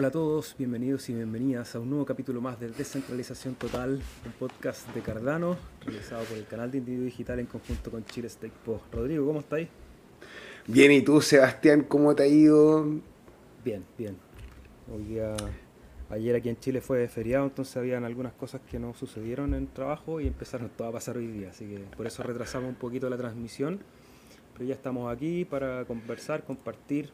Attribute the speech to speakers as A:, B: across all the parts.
A: Hola a todos, bienvenidos y bienvenidas a un nuevo capítulo más de Descentralización Total, un podcast de Cardano, realizado por el canal de Individuo Digital en conjunto con Chile Stake Post. Rodrigo, ¿cómo estáis?
B: Bien, ¿y tú, Sebastián, cómo te ha ido?
A: Bien, bien. Hoy día, ayer aquí en Chile fue feriado, entonces habían algunas cosas que no sucedieron en trabajo y empezaron todo a pasar hoy día, así que por eso retrasamos un poquito la transmisión, pero ya estamos aquí para conversar, compartir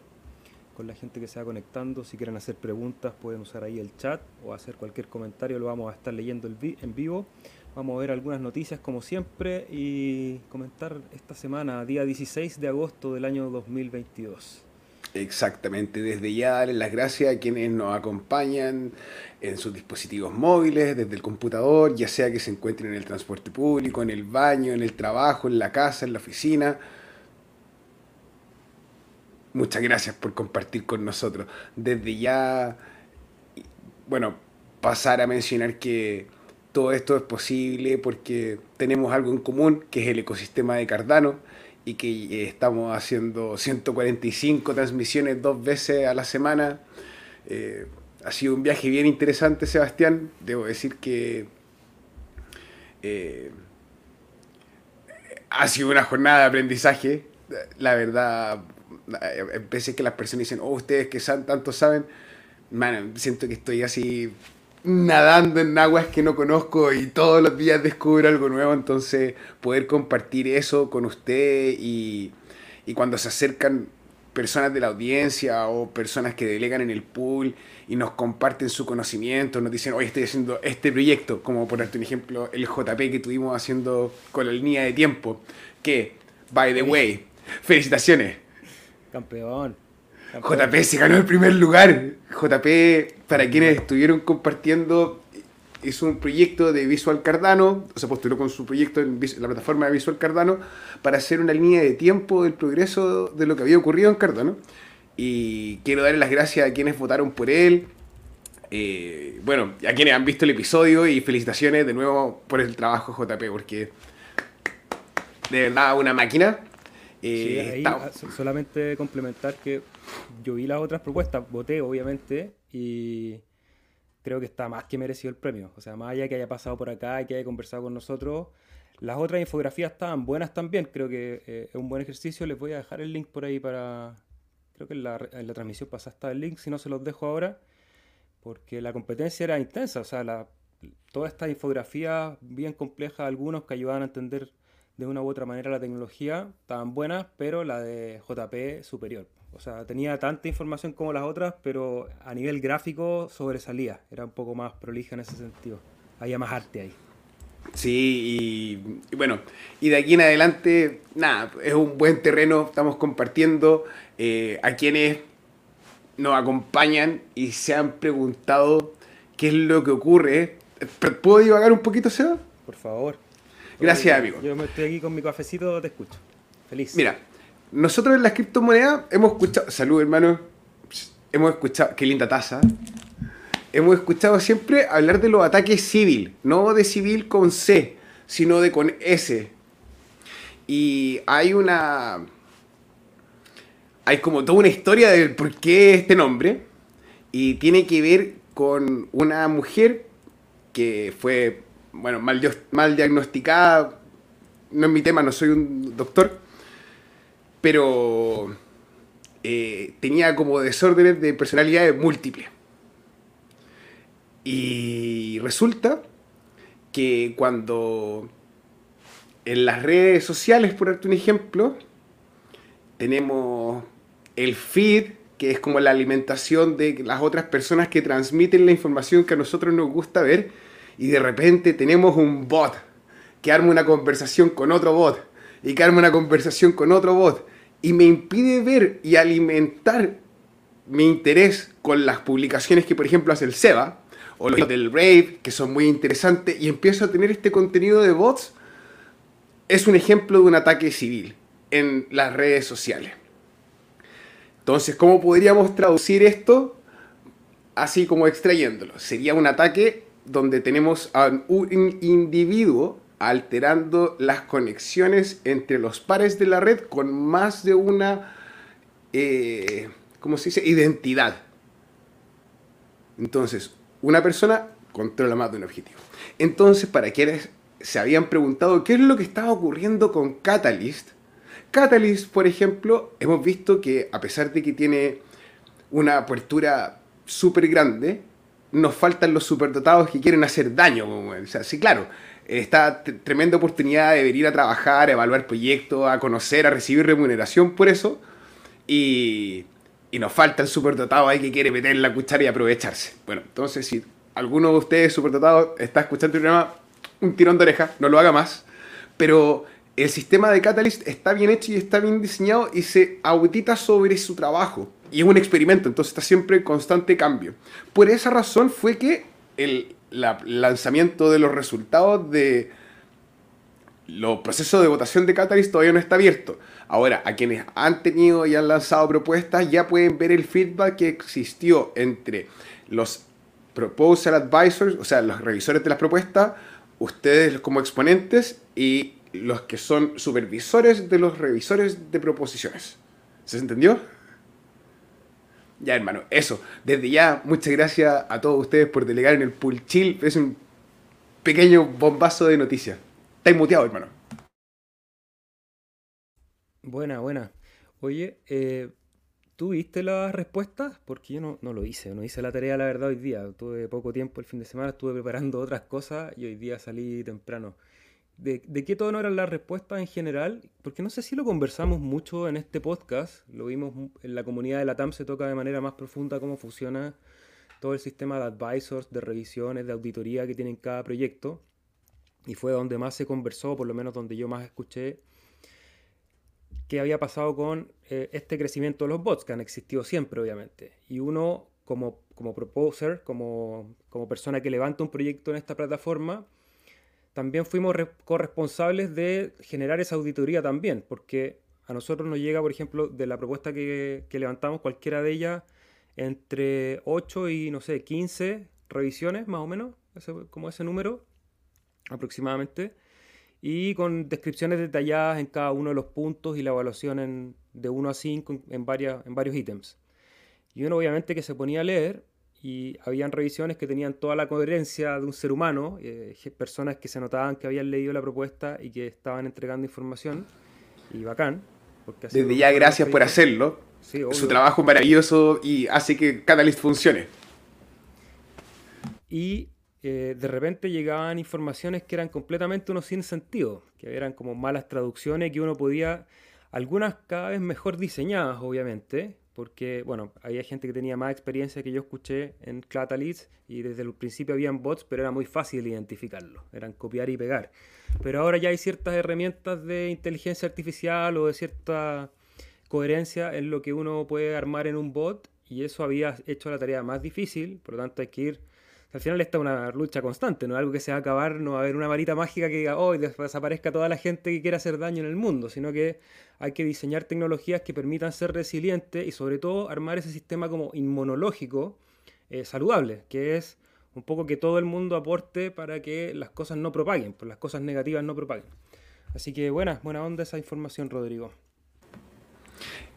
A: con la gente que se va conectando. Si quieren hacer preguntas pueden usar ahí el chat o hacer cualquier comentario, lo vamos a estar leyendo en vivo. Vamos a ver algunas noticias como siempre y comentar esta semana, día 16 de agosto del año 2022.
B: Exactamente, desde ya darles las gracias a quienes nos acompañan en sus dispositivos móviles, desde el computador, ya sea que se encuentren en el transporte público, en el baño, en el trabajo, en la casa, en la oficina Muchas gracias por compartir con nosotros. Desde ya, bueno, pasar a mencionar que todo esto es posible porque tenemos algo en común, que es el ecosistema de Cardano, y que eh, estamos haciendo 145 transmisiones dos veces a la semana. Eh, ha sido un viaje bien interesante, Sebastián. Debo decir que eh, ha sido una jornada de aprendizaje. La verdad, veces que las personas dicen, oh, ustedes que tanto saben, man, siento que estoy así nadando en aguas que no conozco y todos los días descubro algo nuevo, entonces poder compartir eso con usted y, y cuando se acercan personas de la audiencia o personas que delegan en el pool y nos comparten su conocimiento, nos dicen, hoy estoy haciendo este proyecto, como por un ejemplo el JP que tuvimos haciendo con la línea de tiempo, que, by the way, felicitaciones,
A: Campeón.
B: JP se ganó el primer lugar. JP, para quienes estuvieron compartiendo, hizo un proyecto de Visual Cardano, o sea, postuló con su proyecto en la plataforma de Visual Cardano para hacer una línea de tiempo del progreso de lo que había ocurrido en Cardano. Y quiero darle las gracias a quienes votaron por él. Eh, bueno, a quienes han visto el episodio y felicitaciones de nuevo por el trabajo JP, porque de verdad una máquina.
A: Eh, ah, solamente complementar que yo vi las otras propuestas, voté obviamente y creo que está más que merecido el premio. O sea, más allá que haya pasado por acá y que haya conversado con nosotros, las otras infografías estaban buenas también. Creo que eh, es un buen ejercicio. Les voy a dejar el link por ahí para... Creo que en la, en la transmisión pasada está el link, si no se los dejo ahora, porque la competencia era intensa. O sea, la, toda esta infografía bien compleja, algunos que ayudaban a entender de una u otra manera la tecnología, estaban buenas, pero la de JP superior. O sea, tenía tanta información como las otras, pero a nivel gráfico sobresalía. Era un poco más prolija en ese sentido. Había más arte ahí.
B: Sí, y, bueno, y de aquí en adelante, nada, es un buen terreno, estamos compartiendo eh, a quienes nos acompañan y se han preguntado qué es lo que ocurre. ¿Puedo divagar un poquito, Seba?
A: Por favor.
B: Gracias, amigo.
A: Yo me estoy aquí con mi cafecito, te escucho. Feliz.
B: Mira, nosotros en las criptomonedas hemos escuchado. Salud, hermano. Hemos escuchado. Qué linda taza. Hemos escuchado siempre hablar de los ataques civil. No de civil con C, sino de con S. Y hay una. Hay como toda una historia del por qué este nombre. Y tiene que ver con una mujer que fue bueno, mal, mal diagnosticada, no es mi tema, no soy un doctor, pero eh, tenía como desórdenes de personalidad múltiples. Y resulta que cuando en las redes sociales, por darte un ejemplo, tenemos el feed, que es como la alimentación de las otras personas que transmiten la información que a nosotros nos gusta ver, y de repente tenemos un bot que arma una conversación con otro bot y que arma una conversación con otro bot y me impide ver y alimentar mi interés con las publicaciones que por ejemplo hace el SEBA o los del Rave que son muy interesantes y empiezo a tener este contenido de bots es un ejemplo de un ataque civil en las redes sociales. Entonces, ¿cómo podríamos traducir esto así como extrayéndolo? Sería un ataque donde tenemos a un individuo alterando las conexiones entre los pares de la red con más de una, eh, ¿cómo se dice?, identidad. Entonces, una persona controla más de un objetivo. Entonces, para quienes se habían preguntado qué es lo que estaba ocurriendo con Catalyst, Catalyst, por ejemplo, hemos visto que a pesar de que tiene una apertura súper grande, nos faltan los superdotados que quieren hacer daño. O sea, sí, claro, esta tremenda oportunidad de venir a trabajar, a evaluar proyectos, a conocer, a recibir remuneración por eso. Y, y nos falta el superdotado ahí que quiere meter la cuchara y aprovecharse. Bueno, entonces si alguno de ustedes superdotado está escuchando el programa, un tirón de oreja, no lo haga más. Pero el sistema de Catalyst está bien hecho y está bien diseñado y se audita sobre su trabajo. Y es un experimento, entonces está siempre en constante cambio. Por esa razón fue que el lanzamiento de los resultados de los procesos de votación de Catalyst todavía no está abierto. Ahora, a quienes han tenido y han lanzado propuestas ya pueden ver el feedback que existió entre los proposal advisors, o sea, los revisores de las propuestas, ustedes como exponentes y los que son supervisores de los revisores de proposiciones. ¿Se entendió? Ya, hermano, eso. Desde ya, muchas gracias a todos ustedes por delegar en el pool chill. Es un pequeño bombazo de noticias. Estáis muteado, hermano.
A: Buena, buena. Oye, eh, ¿tú viste las respuestas? Porque yo no, no, lo hice, no hice la tarea, la verdad, hoy día. Tuve poco tiempo el fin de semana, estuve preparando otras cosas y hoy día salí temprano de, de qué tono eran las respuestas en general, porque no sé si lo conversamos mucho en este podcast, lo vimos en la comunidad de la TAM, se toca de manera más profunda cómo funciona todo el sistema de advisors, de revisiones, de auditoría que tienen cada proyecto, y fue donde más se conversó, por lo menos donde yo más escuché qué había pasado con eh, este crecimiento de los bots, que han existido siempre, obviamente. Y uno, como, como proposer, como, como persona que levanta un proyecto en esta plataforma, también fuimos corresponsables de generar esa auditoría también, porque a nosotros nos llega, por ejemplo, de la propuesta que, levantamos, cualquiera de ellas, entre 8 y, no sé, 15 revisiones, más o menos, como ese número aproximadamente, y con descripciones detalladas en cada uno de los puntos y la evaluación de 1 a 5 en, varias, en varios ítems. Y uno obviamente que se ponía a leer y habían revisiones que tenían toda la coherencia de un ser humano, eh, personas que se notaban que habían leído la propuesta y que estaban entregando información, y bacán.
B: Porque Desde ya gracias por hacerlo. Su trabajo es maravilloso y hace que Catalyst funcione.
A: Y eh, de repente llegaban informaciones que eran completamente unos sin sentido, que eran como malas traducciones que uno podía, algunas cada vez mejor diseñadas, obviamente, porque, bueno, había gente que tenía más experiencia que yo escuché en Catalyst y desde el principio habían bots, pero era muy fácil identificarlo, eran copiar y pegar. Pero ahora ya hay ciertas herramientas de inteligencia artificial o de cierta coherencia en lo que uno puede armar en un bot y eso había hecho la tarea más difícil, por lo tanto hay que ir al final está una lucha constante, no es algo que se va a acabar, no va a haber una varita mágica que diga, oh, desaparezca toda la gente que quiera hacer daño en el mundo, sino que hay que diseñar tecnologías que permitan ser resilientes y sobre todo armar ese sistema como inmunológico eh, saludable, que es un poco que todo el mundo aporte para que las cosas no propaguen, pues las cosas negativas no propaguen. Así que buena, buena onda esa información, Rodrigo.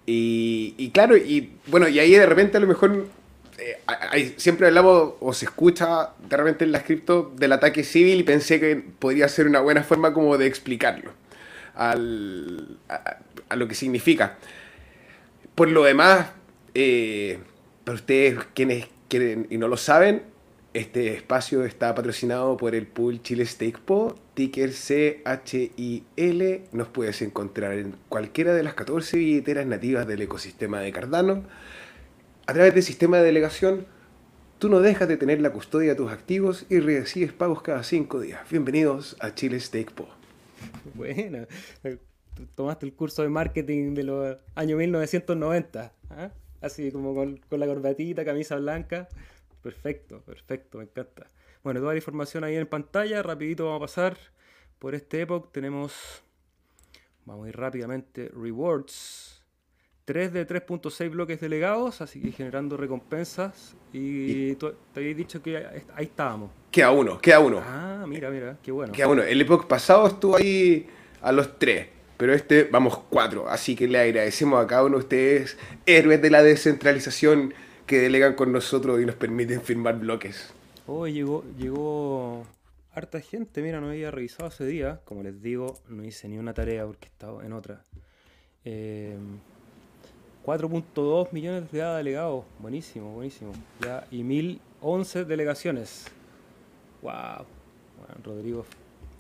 B: Y, y, claro, y bueno, y ahí de repente a lo mejor eh, siempre hablamos o se escucha de repente en la cripto del ataque civil y pensé que podría ser una buena forma como de explicarlo al, a, lo que significa. Por lo demás, eh, para ustedes quienes quieren y no lo saben, este espacio está patrocinado por el pool Chile Stake Po, ticker CHIL. Nos puedes encontrar en cualquiera de las 14 billeteras nativas del ecosistema de Cardano a través del sistema de delegación, tú no dejas de tener la custodia de tus activos y recibes pagos cada cinco días. Bienvenidos a Chile Stake Po.
A: Bueno, tomaste el curso de marketing de los años 1990, ¿ah? así como con, la corbatita, camisa blanca. Perfecto, perfecto, me encanta. Bueno, toda la información ahí en pantalla, rapidito vamos a pasar por este epoch. Tenemos, vamos a ir rápidamente, rewards. 3 de 3.6 bloques delegados, así que generando recompensas. Y, te habías dicho que ahí estábamos.
B: Queda uno, queda uno.
A: Ah, mira, mira, qué bueno.
B: Queda uno. El época pasado estuvo ahí a los 3, pero este vamos 4. Así que le agradecemos a cada uno de ustedes, héroes de la descentralización, que delegan con nosotros y nos permiten firmar bloques.
A: Hoy llegó, llegó harta gente, mira, no había revisado ese día. Como les digo, no hice ni una tarea porque estaba en otra. 4.2 em, millones de delegados, buenísimo, buenísimo. Ya, y 1011 delegaciones. ¡Wow! Bueno, Rodrigo,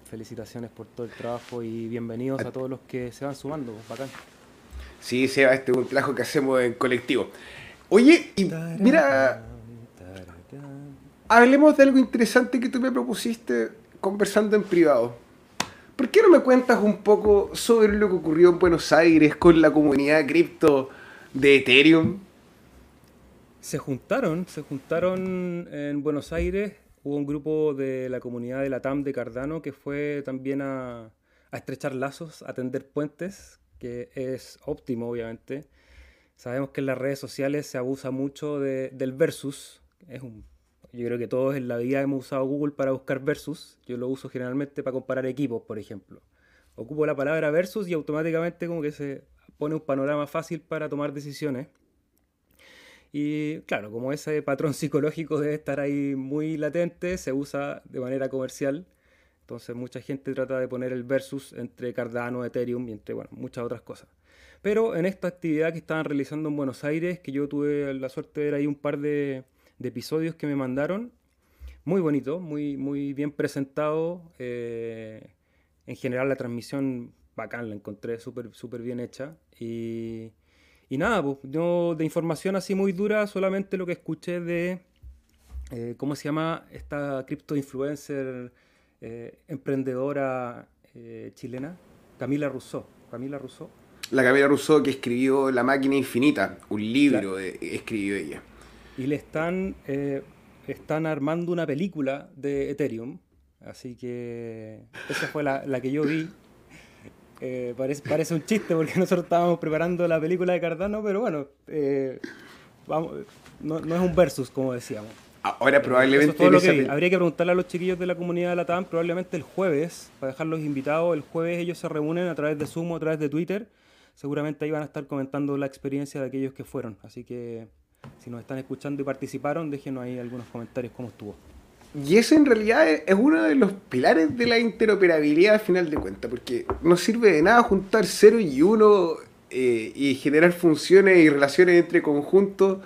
A: felicitaciones por todo el trabajo y bienvenidos a todos los que se van sumando, bacán.
B: Sí, Seba, este es un trabajo que hacemos en colectivo. Oye, y mira, hablemos de algo interesante que tú me propusiste conversando en privado. ¿Por qué no me cuentas un poco sobre lo que ocurrió en Buenos Aires con la comunidad cripto de Ethereum?
A: Se juntaron, se juntaron en Buenos Aires, hubo un grupo de la comunidad de la TAM de Cardano que fue también a, estrechar lazos, a tender puentes, que es óptimo obviamente. Sabemos que en las redes sociales se abusa mucho del versus, es un yo creo que todos en la vida hemos usado Google para buscar versus. Yo lo uso generalmente para comparar equipos, por ejemplo. Ocupo la palabra versus y automáticamente como que se pone un panorama fácil para tomar decisiones. Y claro, como ese patrón psicológico debe estar ahí muy latente, se usa de manera comercial. Entonces mucha gente trata de poner el versus entre Cardano, Ethereum y entre bueno, muchas otras cosas. Pero en esta actividad que estaban realizando en Buenos Aires, que yo tuve la suerte de ver ahí un par de, de episodios que me mandaron. Muy bonito, muy, muy bien presentado. Eh, en general la transmisión bacán, la encontré súper super bien hecha. Y, y nada, pues, yo de información así muy dura, solamente lo que escuché de, eh, ¿cómo se llama? Esta cripto influencer eh, emprendedora chilena, Camila Rousseau. Camila Rousseau.
B: La Camila Rousseau que escribió La máquina infinita, un libro escribió ella
A: y le están, eh, están armando una película de Ethereum. Así que esa fue la, que yo vi. Eh, parece, parece un chiste porque nosotros estábamos preparando la película de Cardano, pero bueno, eh, vamos, no, es un versus, como decíamos.
B: Ahora probablemente...
A: Habría que preguntarle a los chiquillos de la comunidad de la TAM, probablemente el jueves, para dejarlos invitados, el jueves ellos se reúnen a través de Zoom o a través de Twitter. Seguramente ahí van a estar comentando la experiencia de aquellos que fueron. Así que si nos están escuchando y participaron, déjenos ahí algunos comentarios cómo estuvo.
B: Y eso en realidad es uno de los pilares de la interoperabilidad al final de cuentas, porque no sirve de nada juntar 0 y 1 eh, y generar funciones y relaciones entre conjuntos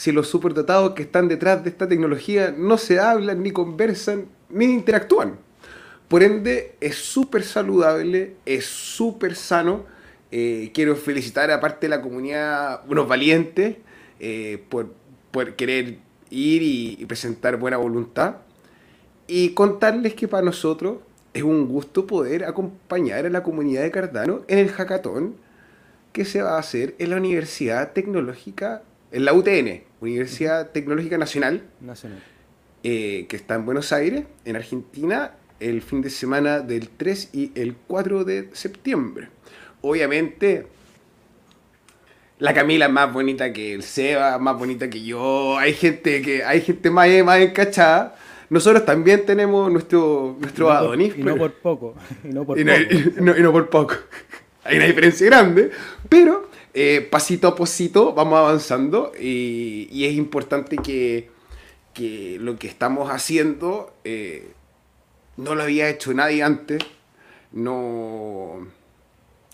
B: si los superdotados que están detrás de esta tecnología no se hablan, ni conversan, ni interactúan. Por ende, es súper saludable, es súper sano. Eh, quiero felicitar aparte de la comunidad, unos valientes, eh, por, querer ir y, presentar buena voluntad. Y contarles que para nosotros es un gusto poder acompañar a la comunidad de Cardano en el hackathon que se va a hacer en la Universidad Tecnológica, en la UTN, Universidad Tecnológica Nacional,
A: Nacional.
B: Eh, que está en Buenos Aires, en Argentina, el fin de semana del 3 y el 4 de septiembre. Obviamente la Camila es más bonita que el Seba, más bonita que yo. Hay gente que hay gente más, más encachada. Nosotros también tenemos nuestro, nuestro
A: y
B: Adonis.
A: y no por poco. Y no por,
B: poco. Hay una diferencia grande. Pero eh, pasito a pasito vamos avanzando. Y, es importante que, lo que estamos haciendo eh, no lo había hecho nadie antes. No,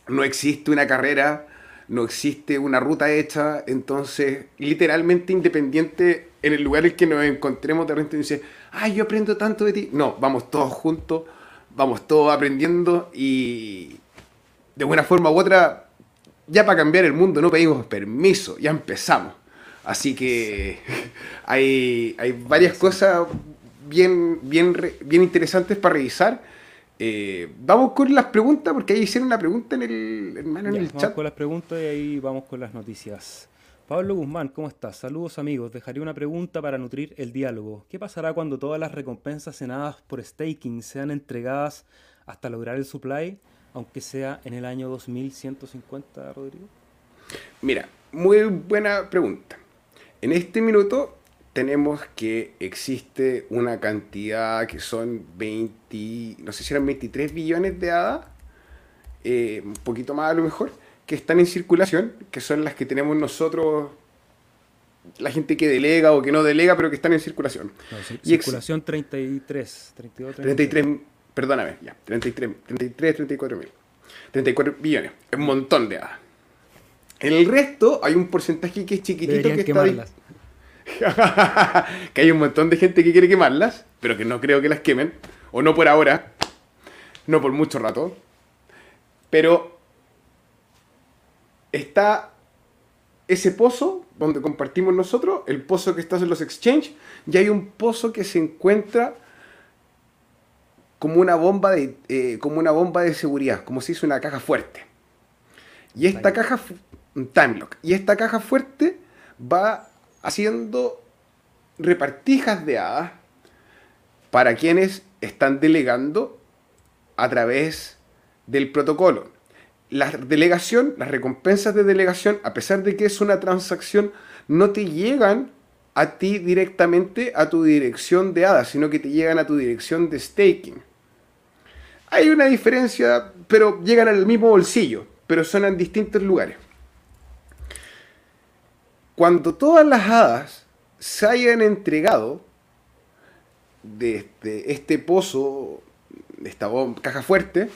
B: no existe una carrera no existe una ruta hecha, entonces literalmente independiente en el lugar en que nos encontremos de repente dice, ay, yo aprendo tanto de ti. No, vamos todos juntos, vamos todos aprendiendo y de una forma u otra, ya para cambiar el mundo no pedimos permiso, ya empezamos. Así que hay, hay varias cosas bien, bien, bien interesantes para revisar eh, vamos con las preguntas, porque ahí hicieron una pregunta en el, hermano, en el
A: vamos con las preguntas y ahí vamos con las noticias. Pablo Guzmán, ¿cómo estás? Saludos amigos. Dejaré una pregunta para nutrir el diálogo. ¿Qué pasará cuando todas las recompensas cenadas por staking sean entregadas hasta lograr el supply, aunque sea en el año 2150, Rodrigo?
B: Mira, muy buena pregunta. En este minuto tenemos que existe una cantidad que son 20, no sé si eran 23 billones de hadas, eh, un poquito más a lo mejor, que están en circulación, que son las que tenemos nosotros la gente que delega o que no delega, pero que están en circulación.
A: y circulación 33, 32, 33.
B: perdóname, ya, 33, 33 34 mil. 34 billones, es un montón de hadas. En el resto hay un porcentaje que es chiquitito que quemarlas. está que hay un montón de gente que quiere quemarlas, pero que no creo que las quemen, o no por ahora, no por mucho rato. Pero está ese pozo donde compartimos nosotros, el pozo que está en los exchanges, y hay un pozo que se encuentra como una bomba de, eh, como una bomba de seguridad, como si hizo una caja fuerte. Y esta caja, un time lock, y esta caja fuerte va haciendo repartijas de hadas para quienes están delegando a través del protocolo la delegación, las recompensas de delegación, a pesar de que es una transacción, no te llegan a ti directamente a tu dirección de ADA, sino que te llegan a tu dirección de staking. Hay una diferencia, pero llegan al mismo bolsillo, pero son en distintos lugares. Cuando todas las hadas se hayan entregado de este, este pozo, de esta caja fuerte,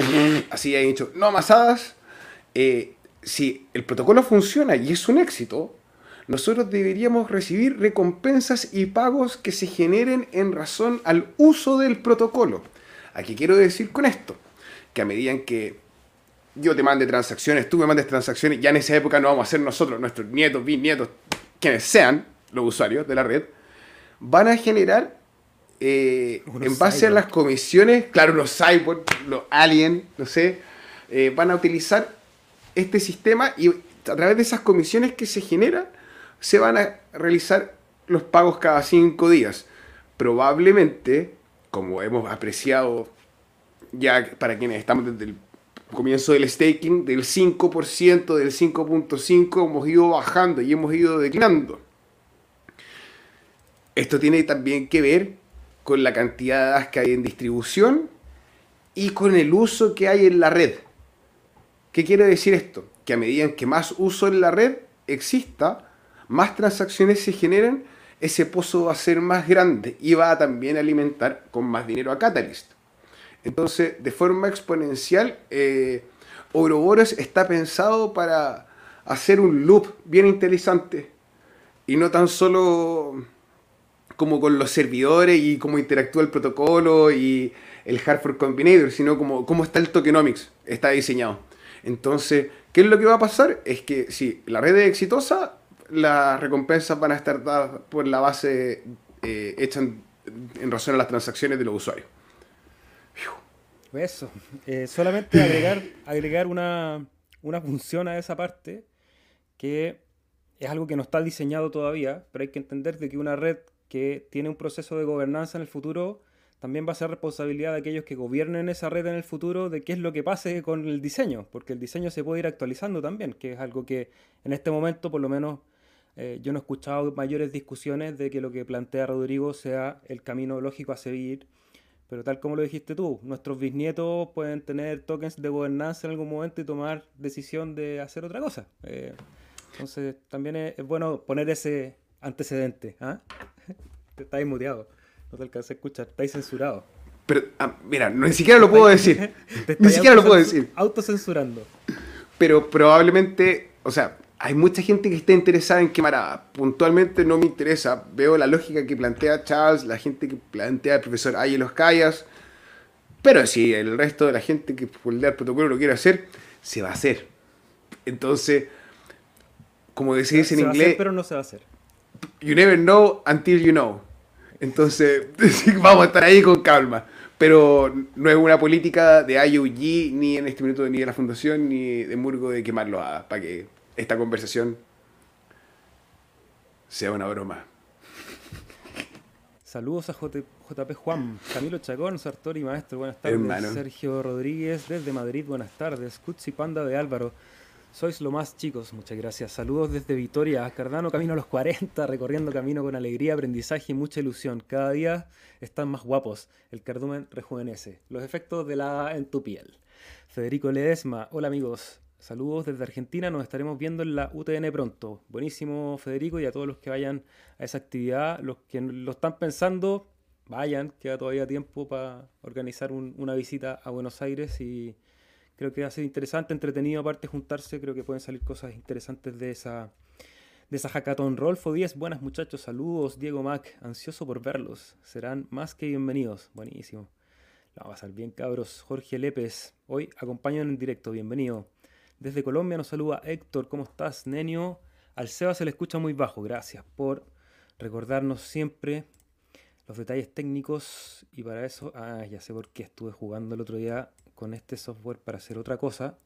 B: así he dicho, no amasadas. Eh, si el protocolo funciona y es un éxito, nosotros deberíamos recibir recompensas y pagos que se generen en razón al uso del protocolo. Aquí quiero decir con esto, que a medida en que yo te mande transacciones, tú me mandes transacciones, ya en esa época no vamos a ser nosotros, nuestros nietos, bisnietos, quienes sean los usuarios de la red, van a generar eh, en base a las comisiones, claro, los cyborg, los alien, no sé, eh, van a utilizar este sistema y a través de esas comisiones que se generan, se van a realizar los pagos cada cinco días. Probablemente, como hemos apreciado ya para quienes estamos desde el comienzo del staking, del 5%, del 5.5%, hemos ido bajando y hemos ido declinando. Esto tiene también que ver con la cantidad de hadas que hay en distribución y con el uso que hay en la red. ¿Qué quiere decir esto? Que a medida que más uso en la red exista, más transacciones se generen, ese pozo va a ser más grande y va a también alimentar con más dinero a Catalyst. Entonces, de forma exponencial, eh, Ouroboros está pensado para hacer un loop bien interesante y no tan solo como con los servidores y cómo interactúa el protocolo y el Hardware Combinator, sino como cómo está el tokenomics, está diseñado. Entonces, ¿qué es lo que va a pasar? Es que si la red es exitosa, las recompensas van a estar dadas por la base eh, hecha en, razón a las transacciones de los usuarios.
A: Eso. Eh, solamente agregar, agregar una, una función a esa parte que es algo que no está diseñado todavía, pero hay que entender de que una red que tiene un proceso de gobernanza en el futuro, también va a ser responsabilidad de aquellos que gobiernen esa red en el futuro de qué es lo que pase con el diseño, porque el diseño se puede ir actualizando también, que es algo que en este momento por lo menos eh, yo no he escuchado mayores discusiones de que lo que plantea Rodrigo sea el camino lógico a seguir, pero tal como lo dijiste tú, nuestros bisnietos pueden tener tokens de gobernanza en algún momento y tomar decisión de hacer otra cosa. Eh, entonces también es, bueno poner ese antecedente. ¿ah? Estáis muteado. No te alcancé a escuchar. Estáis censurado.
B: Pero, ah, mira, ni siquiera lo puedo decir. Ni siquiera lo puedo decir.
A: Autocensurando.
B: Pero probablemente, o sea, hay mucha gente que está interesada en quemar Puntualmente no me interesa. Veo la lógica que plantea Charles, la gente que plantea el profesor los Callas. Pero si el resto de la gente que por el protocolo lo quiere hacer, se va a hacer. Entonces, como decís en inglés.
A: pero no se va a hacer
B: you never know until you know. Entonces, vamos a estar ahí con calma. Pero no es una política de IOG, ni en este minuto ni de la Fundación, ni de Murgo de quemarlo a para que esta conversación sea una broma.
A: Saludos a JP Juan, Camilo Chacón, Sartori Maestro, buenas tardes. Sergio Rodríguez desde Madrid, buenas tardes. Cutsi Panda de Álvaro, sois lo más chicos, muchas gracias. Saludos desde Vitoria, Cardano camino a los 40, recorriendo camino con alegría, aprendizaje y mucha ilusión. Cada día están más guapos, el cardumen rejuvenece. Los efectos de la en tu piel. Federico Ledesma, hola amigos. Saludos desde Argentina, nos estaremos viendo en la UTN pronto. Buenísimo Federico y a todos los que vayan a esa actividad, los que lo están pensando, vayan, queda todavía tiempo para organizar una visita a Buenos Aires y creo que va a ser interesante, entretenido aparte juntarse, creo que pueden salir cosas interesantes de esa, de esa hackathon. Rolfo 10, buenas muchachos, saludos, Diego Mac, ansioso por verlos, serán más que bienvenidos, buenísimo. La va a pasar bien cabros, Jorge Lépez, hoy acompañan en directo, bienvenido. Desde Colombia nos saluda Héctor, ¿cómo estás, Nenio? Al Seba se le escucha muy bajo, gracias por recordarnos siempre los detalles técnicos y para eso, ah, ya sé por qué estuve jugando el otro día con este software para hacer otra cosa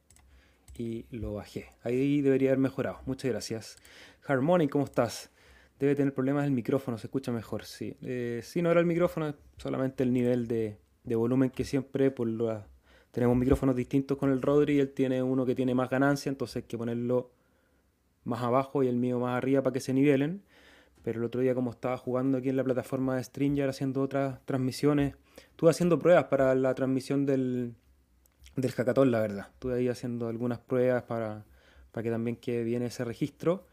A: y lo bajé. Ahí debería haber mejorado. Muchas gracias. Harmony, ¿cómo estás? Debe tener problemas el micrófono, se escucha mejor, sí. Eh, no era el micrófono, solamente el nivel de, de volumen que siempre por tenemos micrófonos distintos con el Rodri él tiene uno que tiene más ganancia, entonces hay que ponerlo más abajo y el mío más arriba para que se nivelen. Pero el otro día como estaba jugando aquí en la plataforma de Stringer haciendo otras transmisiones, estuve haciendo pruebas para la transmisión del, del hackathon, la verdad. Estuve ahí haciendo algunas pruebas para, para que también quede bien ese registro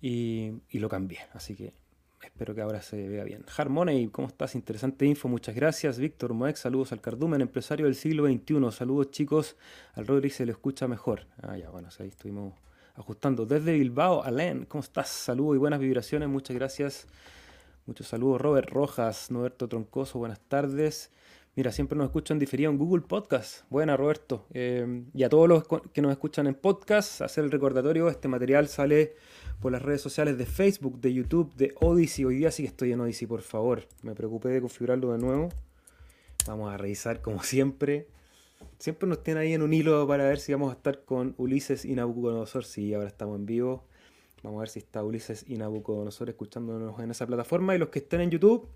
A: y, y lo cambié. Así que Espero que ahora se vea bien. Harmony, ¿cómo estás? Interesante info, muchas gracias. Víctor Moex, saludos al Cardumen, empresario del siglo XXI. Saludos chicos, al Rodri se lo escucha mejor. Ah, ya, bueno, ahí estuvimos ajustando. Desde Bilbao, Alain, ¿cómo estás? Saludos y buenas vibraciones, muchas gracias. Muchos saludos, Robert Rojas, Noberto Troncoso, buenas tardes. Mira, siempre nos escuchan diferido en Google Podcast. Buena, Roberto. Eh, y a todos los que nos escuchan en podcast, hacer el recordatorio, este material sale por las redes sociales de Facebook, de YouTube, de Odyssey. Hoy día sí que estoy en Odyssey, por favor. Me preocupé de configurarlo de nuevo. Vamos a revisar como siempre. Siempre nos tienen ahí en un hilo para ver si vamos a estar con Ulises y Nabucodonosor. Sí, ahora estamos en vivo. Vamos a ver si está Ulises y Nabucodonosor escuchándonos en esa plataforma. Y los que estén en YouTube,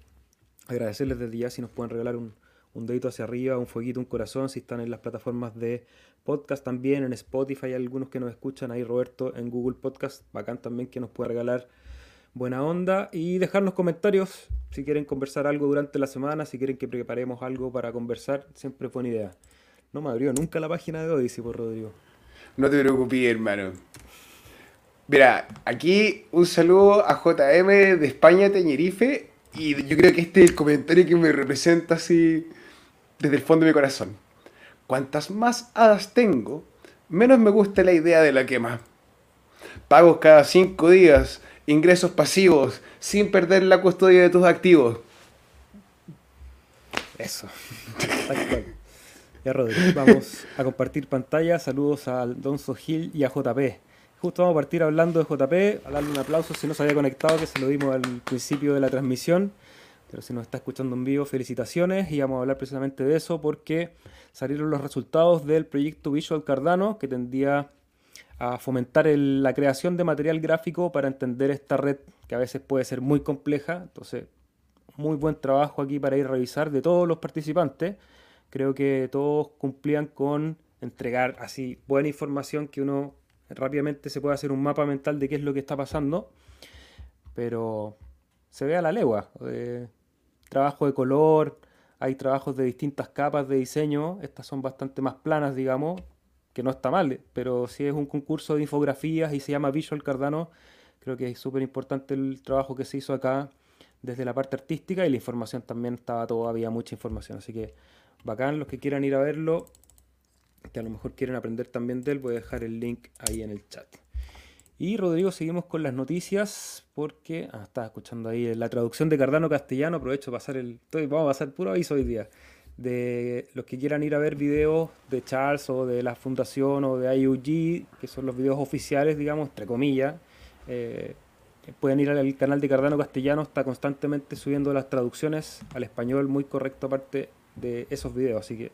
A: agradecerles desde ya si nos pueden regalar un, un dedito hacia arriba, un fueguito, un corazón, si están en las plataformas de podcast también, en Spotify, hay algunos que nos escuchan ahí, Roberto, en Google Podcast, bacán también que nos pueda regalar buena onda y dejarnos comentarios si quieren conversar algo durante la semana, si quieren que preparemos algo para conversar, siempre es buena idea. No me abrió nunca la página de Odyssey, por Rodrigo.
B: No te preocupes, hermano. Mira, aquí un saludo a JM de España, Teñerife, y yo creo que este es el comentario que me representa así desde el fondo de mi corazón. Cuantas más hadas tengo, menos me gusta la idea de la quema. Pagos cada cinco días, ingresos pasivos, sin perder la custodia de tus activos.
A: Eso. Ya, Rodrigo, vamos a compartir pantalla. Saludos a Alonso Gil y a JP. Justo vamos a partir hablando de JP, a darle un aplauso si no se había conectado, que se lo dimos al principio de la transmisión. Pero si nos está escuchando en vivo, felicitaciones y vamos a hablar precisamente de eso porque salieron los resultados del proyecto Visual Cardano que tendía a fomentar la creación de material gráfico para entender esta red que a veces puede ser muy compleja. Entonces, muy buen trabajo aquí para ir a revisar de todos los participantes. Creo que todos cumplían con entregar así buena información que uno rápidamente se puede hacer un mapa mental de qué es lo que está pasando. Pero se ve a la legua. Eh, trabajo de color, hay trabajos de distintas capas de diseño, estas son bastante más planas, digamos, que no está mal, pero si es un concurso de infografías y se llama Visual Cardano, creo que es súper importante el trabajo que se hizo acá desde la parte artística y la información también estaba todavía mucha información, así que bacán los que quieran ir a verlo, que a lo mejor quieren aprender también de él, voy a dejar el link ahí en el chat. Y Rodrigo, seguimos con las noticias porque ah, estaba escuchando ahí la traducción de Cardano castellano. Aprovecho para pasar el. vamos a pasar puro aviso hoy día. De los que quieran ir a ver videos de Charles o de la fundación o de IUG, que son los videos oficiales, digamos, entre comillas. Eh, pueden ir al canal de Cardano Castellano, está constantemente subiendo las traducciones al español, muy correcto aparte de esos videos, así que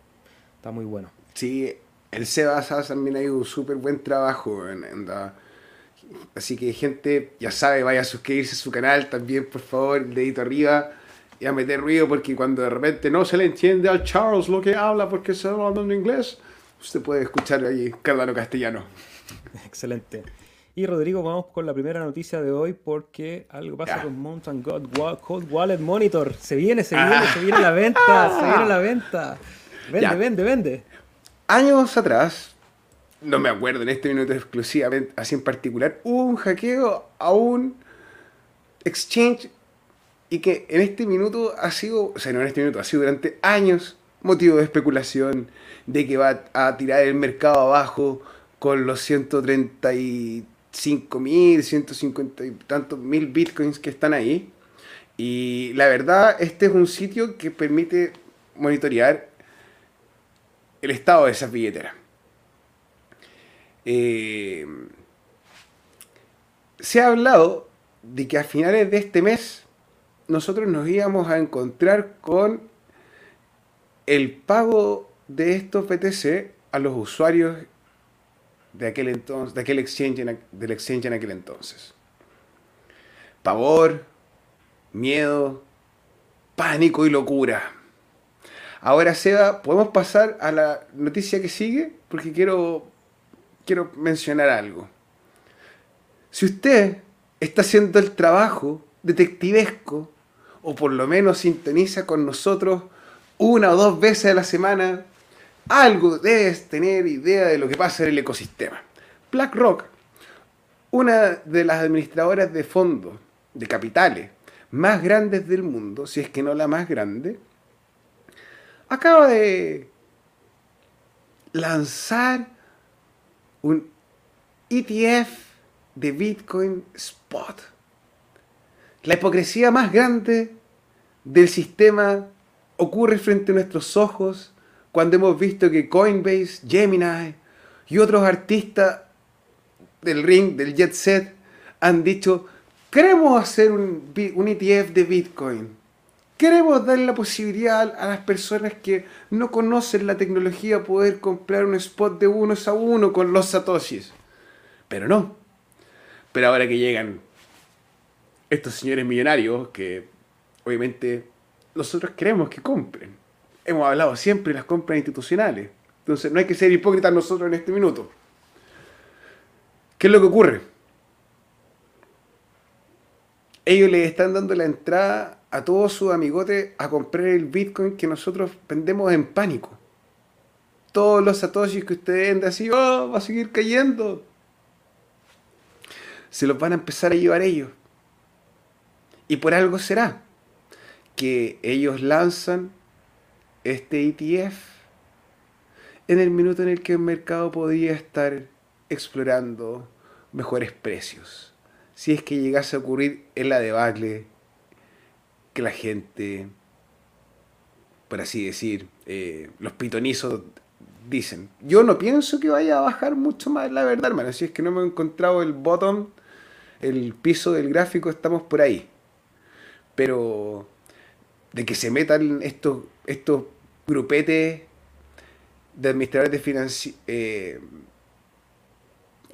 A: está muy bueno.
B: Sí, el Sebas también ha hecho un súper buen trabajo en, en Así que gente, ya sabe, vaya a suscribirse a su canal también, por favor, dedito arriba y a meter ruido porque cuando de repente no se le entiende al Charles lo que habla porque se está hablando en inglés, usted puede escuchar ahí Cardano castellano.
A: Excelente. Y Rodrigo, vamos con la primera noticia de hoy porque algo pasa con Mountain God Cold Wallet Monitor. Se viene, se viene, se viene la venta, se viene la venta. Vende, vende, vende.
B: Años atrás, no me acuerdo en este minuto exclusivamente, así en particular, hubo un hackeo a un exchange y que en este minuto ha sido, o sea, no en este minuto, ha sido durante años motivo de especulación de que va a tirar el mercado abajo con los 135 mil, 150 y tantos mil bitcoins que están ahí. Y la verdad, este es un sitio que permite monitorear el estado de esas billeteras. Eh, se ha hablado de que a finales de este mes nosotros nos íbamos a encontrar con el pago de estos BTC a los usuarios de aquel entonces, de aquel exchange del exchange en aquel entonces. Pavor, miedo, pánico y locura. Ahora, Seba, podemos pasar a la noticia que sigue porque quiero, quiero mencionar algo. Si usted está haciendo el trabajo detectivesco o por lo menos sintoniza con nosotros una o dos veces a la semana, algo debes tener idea de lo que pasa en el ecosistema. BlackRock, una de las administradoras de fondos, de capitales, más grandes del mundo, si es que no la más grande, acaba de lanzar un ETF de Bitcoin Spot. La hipocresía más grande del sistema ocurre frente a nuestros ojos cuando hemos visto que Coinbase, Gemini y otros artistas del ring, del jet set, han dicho, queremos hacer un, un ETF de Bitcoin. Queremos dar la posibilidad a las personas que no conocen la tecnología poder comprar un spot de unos a uno con los satoshis. Pero no. Pero ahora que llegan estos señores millonarios que obviamente nosotros queremos que compren. Hemos hablado siempre de las compras institucionales. Entonces no hay que ser hipócritas nosotros en este minuto. ¿Qué es lo que ocurre? Ellos le están dando la entrada a todos sus amigotes a comprar el Bitcoin que nosotros vendemos en pánico. Todos los satoshis que ustedes venden así, oh, va a seguir cayendo. Se los van a empezar a llevar ellos. Y por algo será que ellos lanzan este ETF en el minuto en el que el mercado podría estar explorando mejores precios. Si es que llegase a ocurrir en la debacle que la gente, por así decir, eh, los pitonizos dicen. Yo no pienso que vaya a bajar mucho más, la verdad, hermano. Si es que no me he encontrado el bottom, el piso del gráfico, estamos por ahí. Pero de que se metan estos, estos grupetes de administradores de financi eh,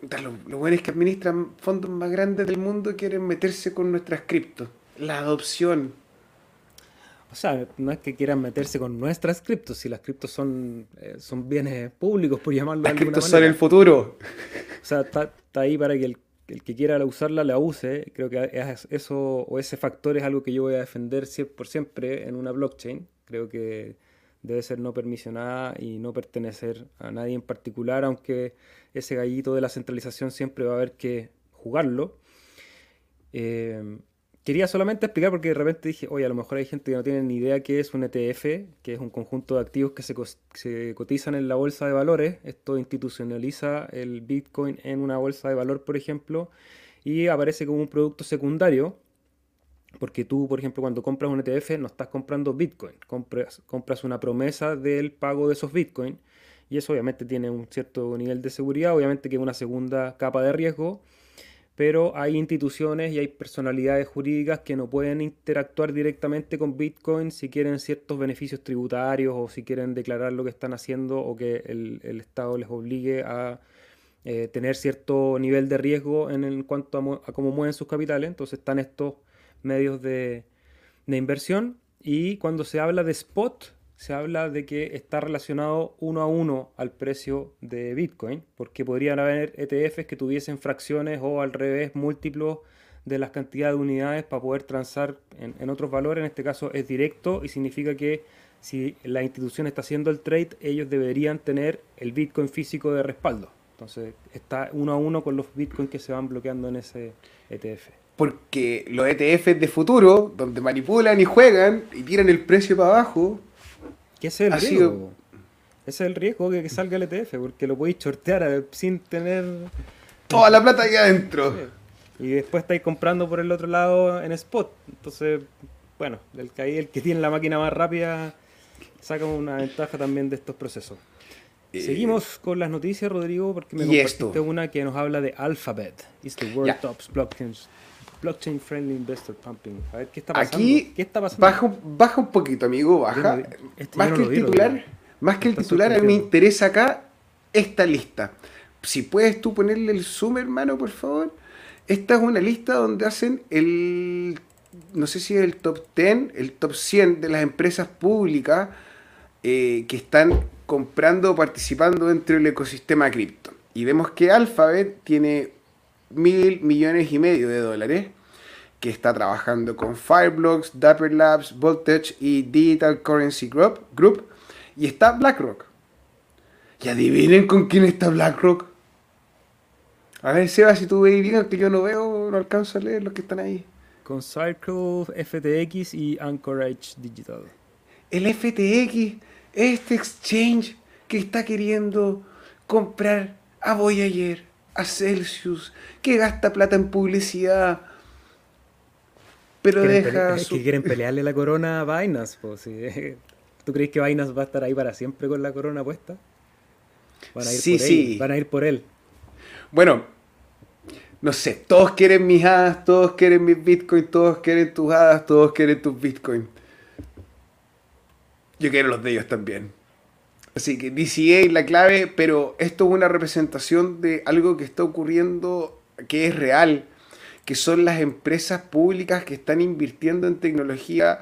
B: los, los buenos que administran fondos más grandes del mundo quieren meterse con nuestras criptos. La adopción.
A: O sea, no es que quieran meterse con nuestras criptos, si las criptos son, eh, son bienes públicos, por llamarlo
B: las de alguna criptos son el futuro.
A: O sea, está, está ahí para que el el que quiera usarla la use. Creo que eso o ese factor es algo que yo voy a defender por siempre en una blockchain. Creo que debe ser no permisionada y no pertenecer a nadie en particular, aunque ese gallito de la centralización siempre va a haber que jugarlo. Eh, quería solamente explicar porque de repente dije, oye, a lo mejor hay gente que no tiene ni idea qué es un ETF, que es un conjunto de activos que se, cotizan en la bolsa de valores. Esto institucionaliza el Bitcoin en una bolsa de valor, por ejemplo, y aparece como un producto secundario. Porque tú, por ejemplo, cuando compras un ETF no estás comprando Bitcoin, compras, compras una promesa del pago de esos Bitcoin y eso obviamente tiene un cierto nivel de seguridad, obviamente que es una segunda capa de riesgo pero hay instituciones y hay personalidades jurídicas que no pueden interactuar directamente con Bitcoin si quieren ciertos beneficios tributarios o si quieren declarar lo que están haciendo o que el, Estado les obligue a eh, tener cierto nivel de riesgo en, cuanto a, cómo mueven sus capitales. Entonces están estos medios de, de inversión y cuando se habla de spot, se habla de que está relacionado uno a uno al precio de Bitcoin, porque podrían haber ETFs que tuviesen fracciones o al revés múltiplos de las cantidades de unidades para poder transar en, otros valores. En este caso es directo y significa que si la institución está haciendo el trade, ellos deberían tener el Bitcoin físico de respaldo. Entonces está uno a uno con los bitcoins que se van bloqueando en ese ETF.
B: Porque los ETFs de futuro, donde manipulan y juegan y tiran el precio para abajo.
A: ¿Qué es el riesgo? Ese es el riesgo que salga el ETF, porque lo podéis sortear sin tener.
B: Toda la plata ahí adentro.
A: Y después estáis comprando por el otro lado en spot. Entonces, bueno, el que, el que tiene la máquina más rápida saca una ventaja también de estos procesos. Eh, Seguimos con las noticias, Rodrigo, porque me compartiste una que nos habla de Alphabet. It's the world top blockchain, friendly investor pumping. A ver, ¿qué está pasando?
B: Aquí
A: ¿Qué está
B: pasando? Baja, un poquito, amigo, baja. Este más, que el titular, más que el titular, a mí me interesa acá esta lista. Si puedes tú ponerle el zoom, hermano, por favor. Esta es una lista donde hacen el, no sé si es el top 10, el top 100 de las empresas públicas eh, que están comprando o participando dentro del ecosistema cripto. Y vemos que Alphabet tiene mil millones y medio de dólares, que está trabajando con Fireblocks, Dapper Labs, Voltage y Digital Currency Group, Group y está BlackRock. Y adivinen con quién está BlackRock. A ver, Seba, si tú veis bien que yo no veo, no alcanzo a leer los que están ahí.
A: Con Circle, FTX y Anchorage Digital.
B: El FTX este exchange que está queriendo comprar a Voyager, a Celsius, que gasta plata en publicidad, pero deja.
A: Es que quieren pelearle la corona a Binance. ¿Tú crees que Binance va a estar ahí para siempre con la corona puesta? Van a ir sí, por sí. Él. Van a ir por él.
B: Bueno, no sé, todos quieren mis hadas, todos quieren mis bitcoins, todos quieren tus hadas, todos quieren tus bitcoins. Yo quiero los de ellos también. Así que DCA es la clave, pero esto es una representación de algo que está ocurriendo, que es real, que son las empresas públicas que están invirtiendo en tecnología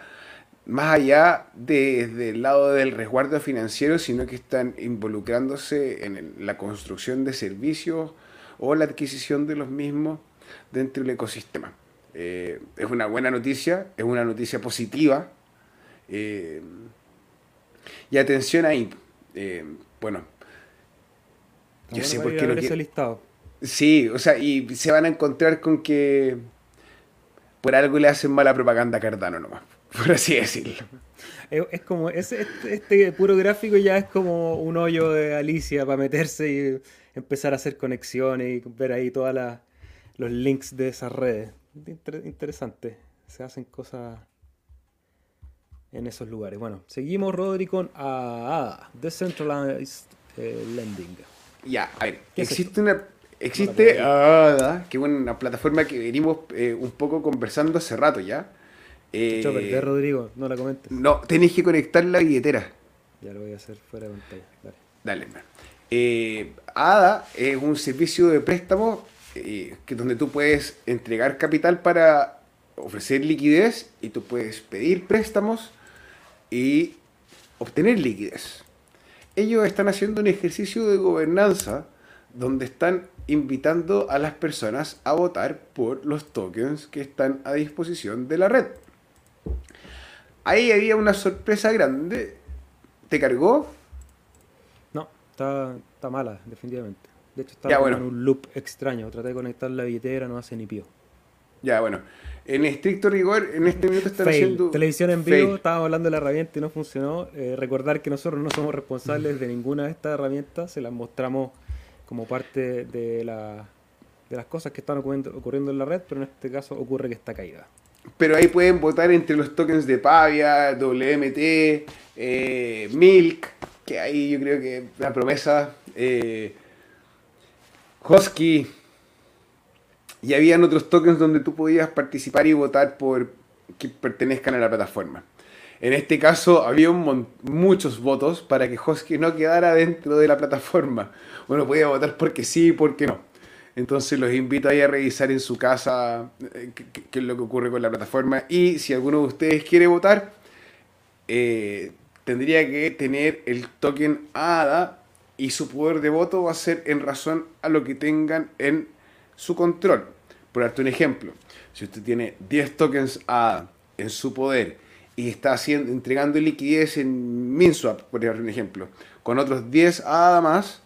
B: más allá desde el lado del resguardo financiero, sino que están involucrándose en la construcción de servicios o la adquisición de los mismos dentro del ecosistema. Eh, es una buena noticia, es una noticia positiva. Eh, y atención ahí. Eh, bueno.
A: Yo sé por qué lo ese listado.
B: Sí, o sea, y se van a encontrar con que por algo le hacen mala propaganda a Cardano nomás, por así decirlo.
A: Es, como, este, este, puro gráfico ya es como un hoyo de Alicia para meterse y empezar a hacer conexiones y ver ahí todos los links de esas redes. interesante. Se hacen cosas en esos lugares. Bueno, seguimos, Rodri, con ADA, Decentralized eh, Lending.
B: Ya, a ver, existe una... Existe ADA, que es una plataforma que venimos eh, un poco conversando hace rato ya.
A: Eh, Rodrigo, no la comentes.
B: No, tenéis que conectar la billetera.
A: Ya lo voy a hacer fuera de pantalla. Dale.
B: Dale, eh, ADA es un servicio de préstamo eh, que donde tú puedes entregar capital para ofrecer liquidez y tú puedes pedir préstamos y obtener liquidez. Ellos están haciendo un ejercicio de gobernanza donde están invitando a las personas a votar por los tokens que están a disposición de la red. Ahí había una sorpresa grande. ¿Te cargó?
A: No, está, está mala, definitivamente. De hecho, está en un loop extraño. Traté de conectar la billetera, no hace ni pío.
B: Ya, bueno. En estricto rigor, en este minuto están haciendo.
A: Televisión en vivo, estábamos hablando de la herramienta y no funcionó. Eh, recordar que nosotros no somos responsables de ninguna de estas herramientas, se las mostramos como parte de, la, de las cosas que están ocurriendo, en la red, pero en este caso ocurre que está caída.
B: Pero ahí pueden votar entre los tokens de Pavia, WMT, eh, Milk, que ahí yo creo que la promesa, eh, Husky y habían otros tokens donde tú podías participar y votar por que pertenezcan a la plataforma. En este caso había muchos votos para que Hosky no quedara dentro de la plataforma. Bueno, podía votar porque sí y porque no. Entonces los invito ahí a revisar en su casa eh, qué, es lo que ocurre con la plataforma. Y si alguno de ustedes quiere votar, eh, tendría que tener el token ADA y su poder de voto va a ser en razón a lo que tengan en su control. Por darte un ejemplo, si usted tiene 10 tokens ADA en su poder y está haciendo, entregando liquidez en MinSwap, por darte un ejemplo, con otros 10 ADA más,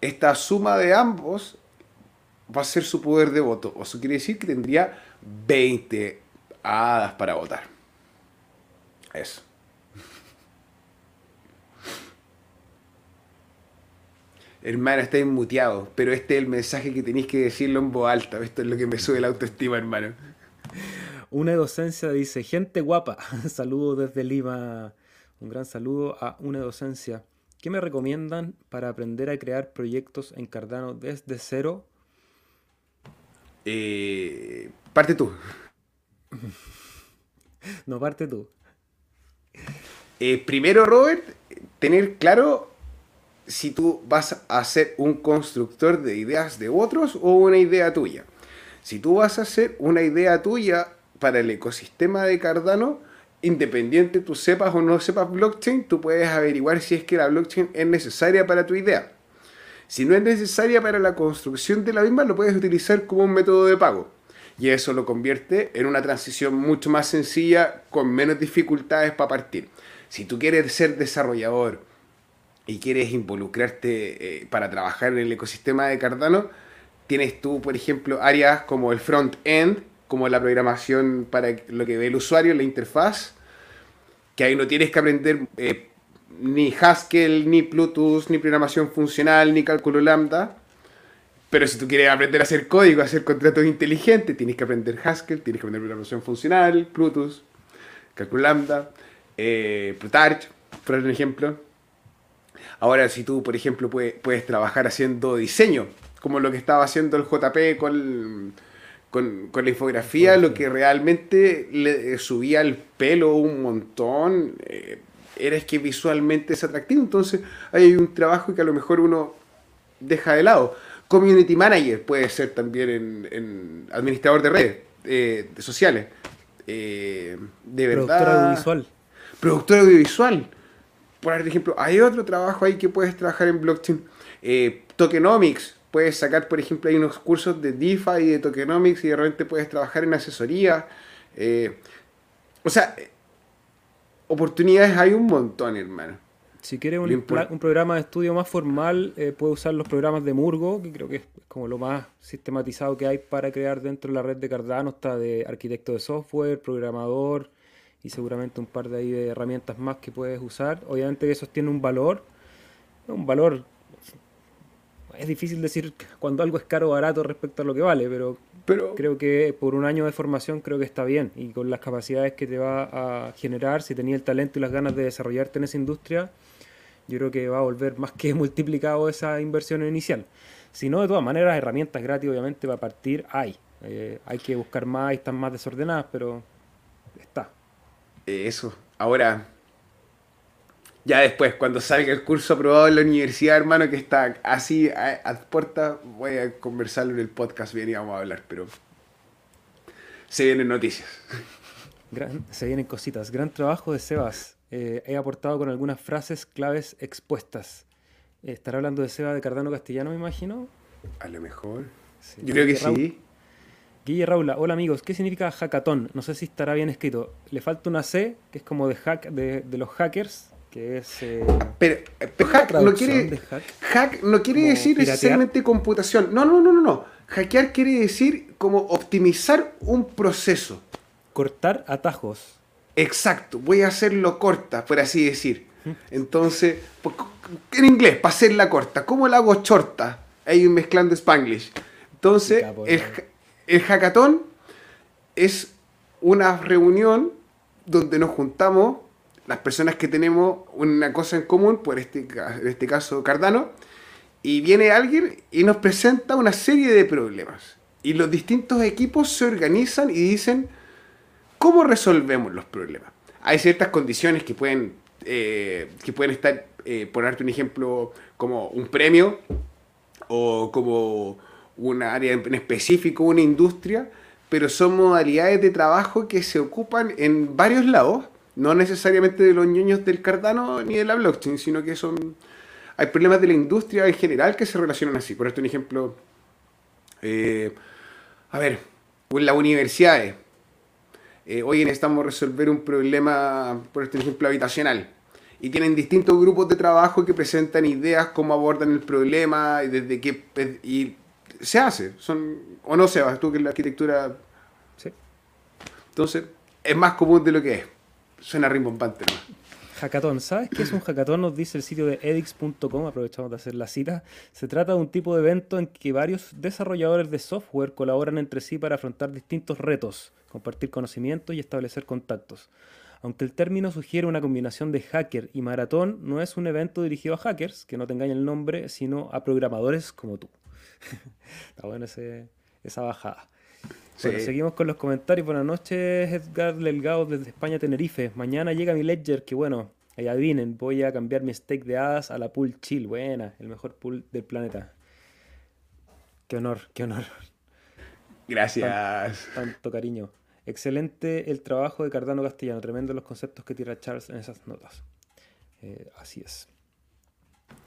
B: esta suma de ambos va a ser su poder de voto. O eso quiere decir que tendría 20 hadas para votar. Eso. Hermano, está muteado, pero este es el mensaje que tenéis que decirlo en voz alta. Esto es lo que me sube la autoestima, hermano.
A: Una docencia dice, gente guapa, saludo desde Lima. Un gran saludo a una docencia. ¿Qué me recomiendan para aprender a crear proyectos en Cardano desde cero?
B: Eh, parte tú.
A: no, parte tú.
B: Eh, primero, Robert, tener claro si tú vas a ser un constructor de ideas de otros o una idea tuya. Si tú vas a hacer una idea tuya para el ecosistema de Cardano, independiente tú sepas o no sepas blockchain, tú puedes averiguar si es que la blockchain es necesaria para tu idea. Si no es necesaria para la construcción de la misma, lo puedes utilizar como un método de pago. Y eso lo convierte en una transición mucho más sencilla, con menos dificultades para partir. Si tú quieres ser desarrollador, y quieres involucrarte eh, para trabajar en el ecosistema de Cardano, tienes tú, por ejemplo, áreas como el front-end, como la programación para lo que ve el usuario, la interfaz, que ahí no tienes que aprender eh, ni Haskell, ni Bluetooth, ni programación funcional, ni cálculo lambda. Pero si tú quieres aprender a hacer código, a hacer contratos inteligentes, tienes que aprender Haskell, tienes que aprender programación funcional, Bluetooth, cálculo lambda, eh, Plutarch, por ejemplo. Ahora, si tú, por ejemplo, puedes, trabajar haciendo diseño, como lo que estaba haciendo el JP con, con, la infografía, lo que realmente le subía el pelo un montón, eh, era es que visualmente es atractivo. Entonces, hay un trabajo que a lo mejor uno deja de lado. Community manager puede ser también en, administrador de redes eh, sociales. Eh, de verdad. Productor audiovisual. Productor audiovisual por ejemplo, hay otro trabajo ahí que puedes trabajar en blockchain. Eh, tokenomics, puedes sacar, por ejemplo, hay unos cursos de DeFi y de tokenomics y de repente puedes trabajar en asesoría. Eh, o sea, oportunidades hay un montón, hermano.
A: Si quieres un, programa de estudio más formal, eh, puedes usar los programas de Murgo, que creo que es como lo más sistematizado que hay para crear dentro de la red de Cardano. Está de arquitecto de software, programador, y seguramente un par de, ahí de herramientas más que puedes usar. Obviamente que eso tiene un valor, un valor, es difícil decir cuando algo es caro o barato respecto a lo que vale, pero, pero creo que por un año de formación creo que está bien y con las capacidades que te va a generar, si tenías el talento y las ganas de desarrollarte en esa industria, yo creo que va a volver más que multiplicado esa inversión inicial. Si no, de todas maneras, herramientas gratis obviamente va a partir hay. Eh, hay que buscar más y están más desordenadas, pero
B: eso. Ahora, ya después, cuando salga el curso aprobado en la universidad, hermano, que está así a, a puerta, voy a conversarlo en el podcast bien y vamos a hablar, pero se vienen noticias.
A: se vienen cositas. Gran trabajo de Sebas. Eh, he aportado con algunas frases claves expuestas. ¿Estará hablando de Sebas de Cardano Castellano, me imagino?
B: A lo mejor. Yo creo que sí.
A: Guille Raula, hola amigos, ¿qué significa hackathon? No sé si estará bien escrito. Le falta una C, que es como de hack de, los hackers, que es... Eh,
B: pero, hack no quiere, hack? no quiere decir necesariamente computación. No, no, no, no, no. Hackear quiere decir como optimizar un proceso.
A: Cortar atajos.
B: Exacto, voy a hacerlo corta, por así decir. Entonces, en inglés, para hacerla corta, ¿cómo la hago chorta? Ahí mezclando Spanglish. Entonces, el, el hackathon es una reunión donde nos juntamos las personas que tenemos una cosa en común, por este, en este caso Cardano, y viene alguien y nos presenta una serie de problemas. Y los distintos equipos se organizan y dicen, ¿cómo resolvemos los problemas? Hay ciertas condiciones que pueden, eh, que pueden estar, eh, por darte un ejemplo, como un premio o como una área en específico, una industria, pero son modalidades de trabajo que se ocupan en varios lados, no necesariamente de los ñoños del Cardano ni de la blockchain, sino que son... Hay problemas de la industria en general que se relacionan así. Por esto un ejemplo, eh, a ver, en las universidades, eh, hoy necesitamos resolver un problema, por este ejemplo, habitacional. y tienen distintos grupos de trabajo que presentan ideas, cómo abordan el problema y desde qué se hace, son o no se va, tú que la arquitectura sí. Entonces, es más común de lo que es. Suena rimbombante, ¿no?
A: Hackathon. ¿Sabes qué es un hackathon? Nos dice el sitio de edix.com, aprovechamos de hacer la cita. Se trata de un tipo de evento en que varios desarrolladores de software colaboran entre sí para afrontar distintos retos, compartir conocimientos y establecer contactos. Aunque el término sugiere una combinación de hacker y maratón, no es un evento dirigido a hackers, que no tengan el nombre, sino a programadores como tú. Está buena esa bajada. seguimos con los comentarios. Buenas noches, Edgar Delgado desde España, Tenerife. Mañana llega mi Ledger, que bueno, ahí adivinen, voy a cambiar mi steak de hadas a la pool chill. Buena, el mejor pool del planeta. Qué honor, qué honor.
B: Gracias.
A: tanto cariño. Excelente el trabajo de Cardano Castellano, tremendo los conceptos que tira Charles en esas notas. Eh, así es.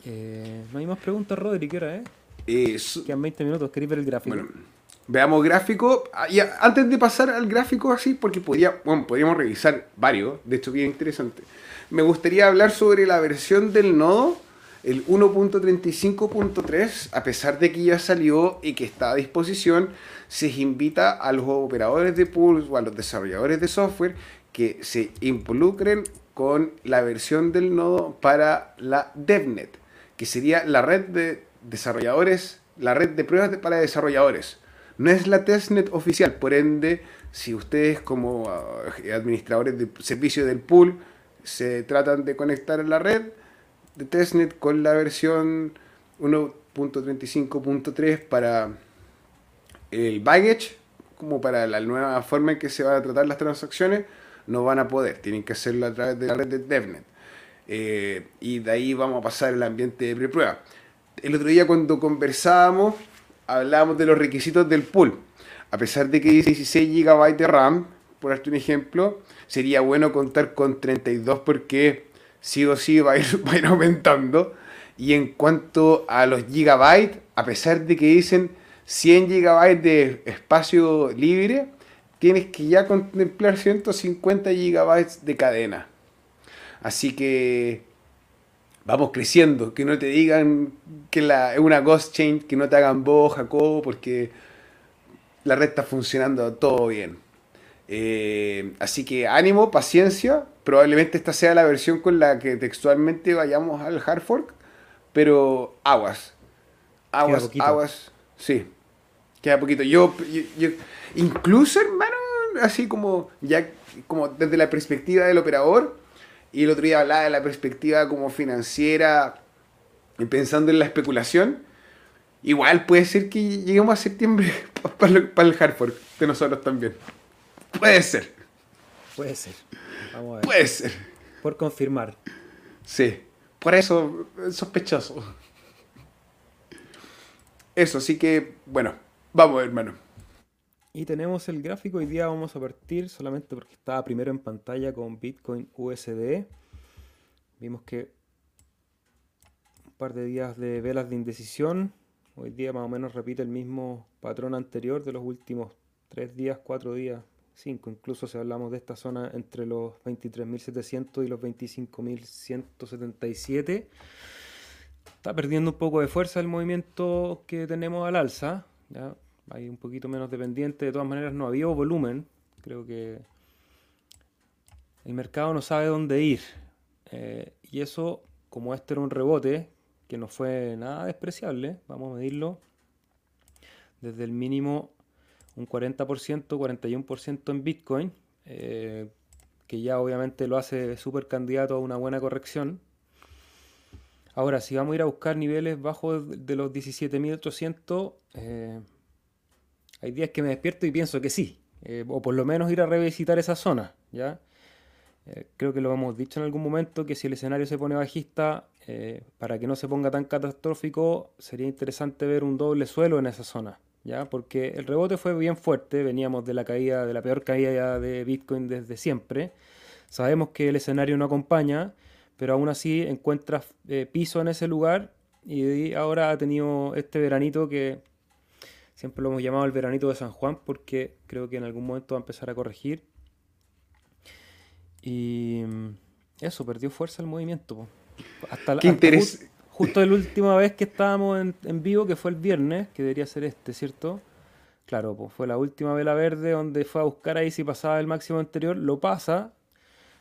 A: Eh, no hay más preguntas, Rodri, ¿qué hora, eh? Eh Quedan 20 minutos, ¿queréis ver el gráfico? Bueno,
B: veamos gráfico. Ah, y antes de pasar al gráfico así, porque podría, bueno, podríamos revisar varios, de hecho bien interesante. Me gustaría hablar sobre la versión del nodo, el 1.35.3, a pesar de que ya salió y que está a disposición se invita a los operadores de pools o a los desarrolladores de software que se involucren con la versión del nodo para la DevNet, que sería la red de desarrolladores, la red de pruebas para desarrolladores. No es la testnet oficial, por ende, si ustedes como uh, administradores de servicio del pool se tratan de conectar a la red de testnet con la versión 1.35.3 para el baggage, como para la nueva forma en que se van a tratar las transacciones, no van a poder. Tienen que hacerlo a través de la red de DevNet. Eh, y de ahí vamos a pasar el ambiente de preprueba. El otro día cuando conversábamos, hablábamos de los requisitos del pool. A pesar de que dice 16 GB de RAM, por darte un ejemplo, sería bueno contar con 32 porque sí o sí va a ir, va a ir aumentando. Y en cuanto a los gigabytes, a pesar de que dicen 100 GB de espacio libre, tienes que ya contemplar 150 GB de cadena. Así que vamos creciendo, que no te digan que la, es una ghost chain, que no te hagan vos, Jacobo, porque la red está funcionando todo bien. Eh, así que ánimo, paciencia. Probablemente esta sea la versión con la que textualmente vayamos al hard fork, pero aguas. Aguas, aguas. Sí. Queda poquito. Yo, yo, incluso, hermano, así como ya como desde la perspectiva del operador, y el otro día hablaba de la perspectiva como financiera, pensando en la especulación, igual puede ser que lleguemos a septiembre para, el hard de nosotros también. Puede ser.
A: Puede ser.
B: Vamos a ver. Puede ser.
A: Por confirmar.
B: Sí. Por eso, sospechoso. Eso, así que, bueno, Vamos, hermano.
A: Y tenemos el gráfico. Hoy día vamos a partir solamente porque estaba primero en pantalla con Bitcoin USD. Vimos que un par de días de velas de indecisión. Hoy día más o menos repite el mismo patrón anterior de los últimos tres días, cuatro días, cinco. Incluso si hablamos de esta zona entre los 23.700 y los 25.177. Está perdiendo un poco de fuerza el movimiento que tenemos al alza. ¿ya? Hay un poquito menos dependiente. De todas maneras, no había volumen. Creo que el mercado no sabe dónde ir. Eh, y eso, como este era un rebote, que no fue nada despreciable, vamos a medirlo, desde el mínimo un 40%, 41% en Bitcoin, eh, que ya obviamente lo hace súper candidato a una buena corrección. Ahora, si vamos a ir a buscar niveles bajos de los 17.800, eh, hay días que me despierto y pienso que sí, eh, o por lo menos ir a revisitar esa zona, ¿ya? Eh, creo que lo hemos dicho en algún momento, que si el escenario se pone bajista, eh, para que no se ponga tan catastrófico, sería interesante ver un doble suelo en esa zona, ¿ya? Porque el rebote fue bien fuerte, veníamos de la caída, de la peor caída de Bitcoin desde siempre. Sabemos que el escenario no acompaña, pero aún así encuentra piso en ese lugar y ahora ha tenido este veranito que Siempre lo hemos llamado el veranito de San Juan porque creo que en algún momento va a empezar a corregir. Y, eso, perdió fuerza el movimiento. Hasta, Qué interés. Justo, la última vez que estábamos en, vivo, que fue el viernes, que debería ser este, ¿cierto? Claro, pues fue la última vela verde donde fue a buscar ahí si pasaba el máximo anterior, lo pasa.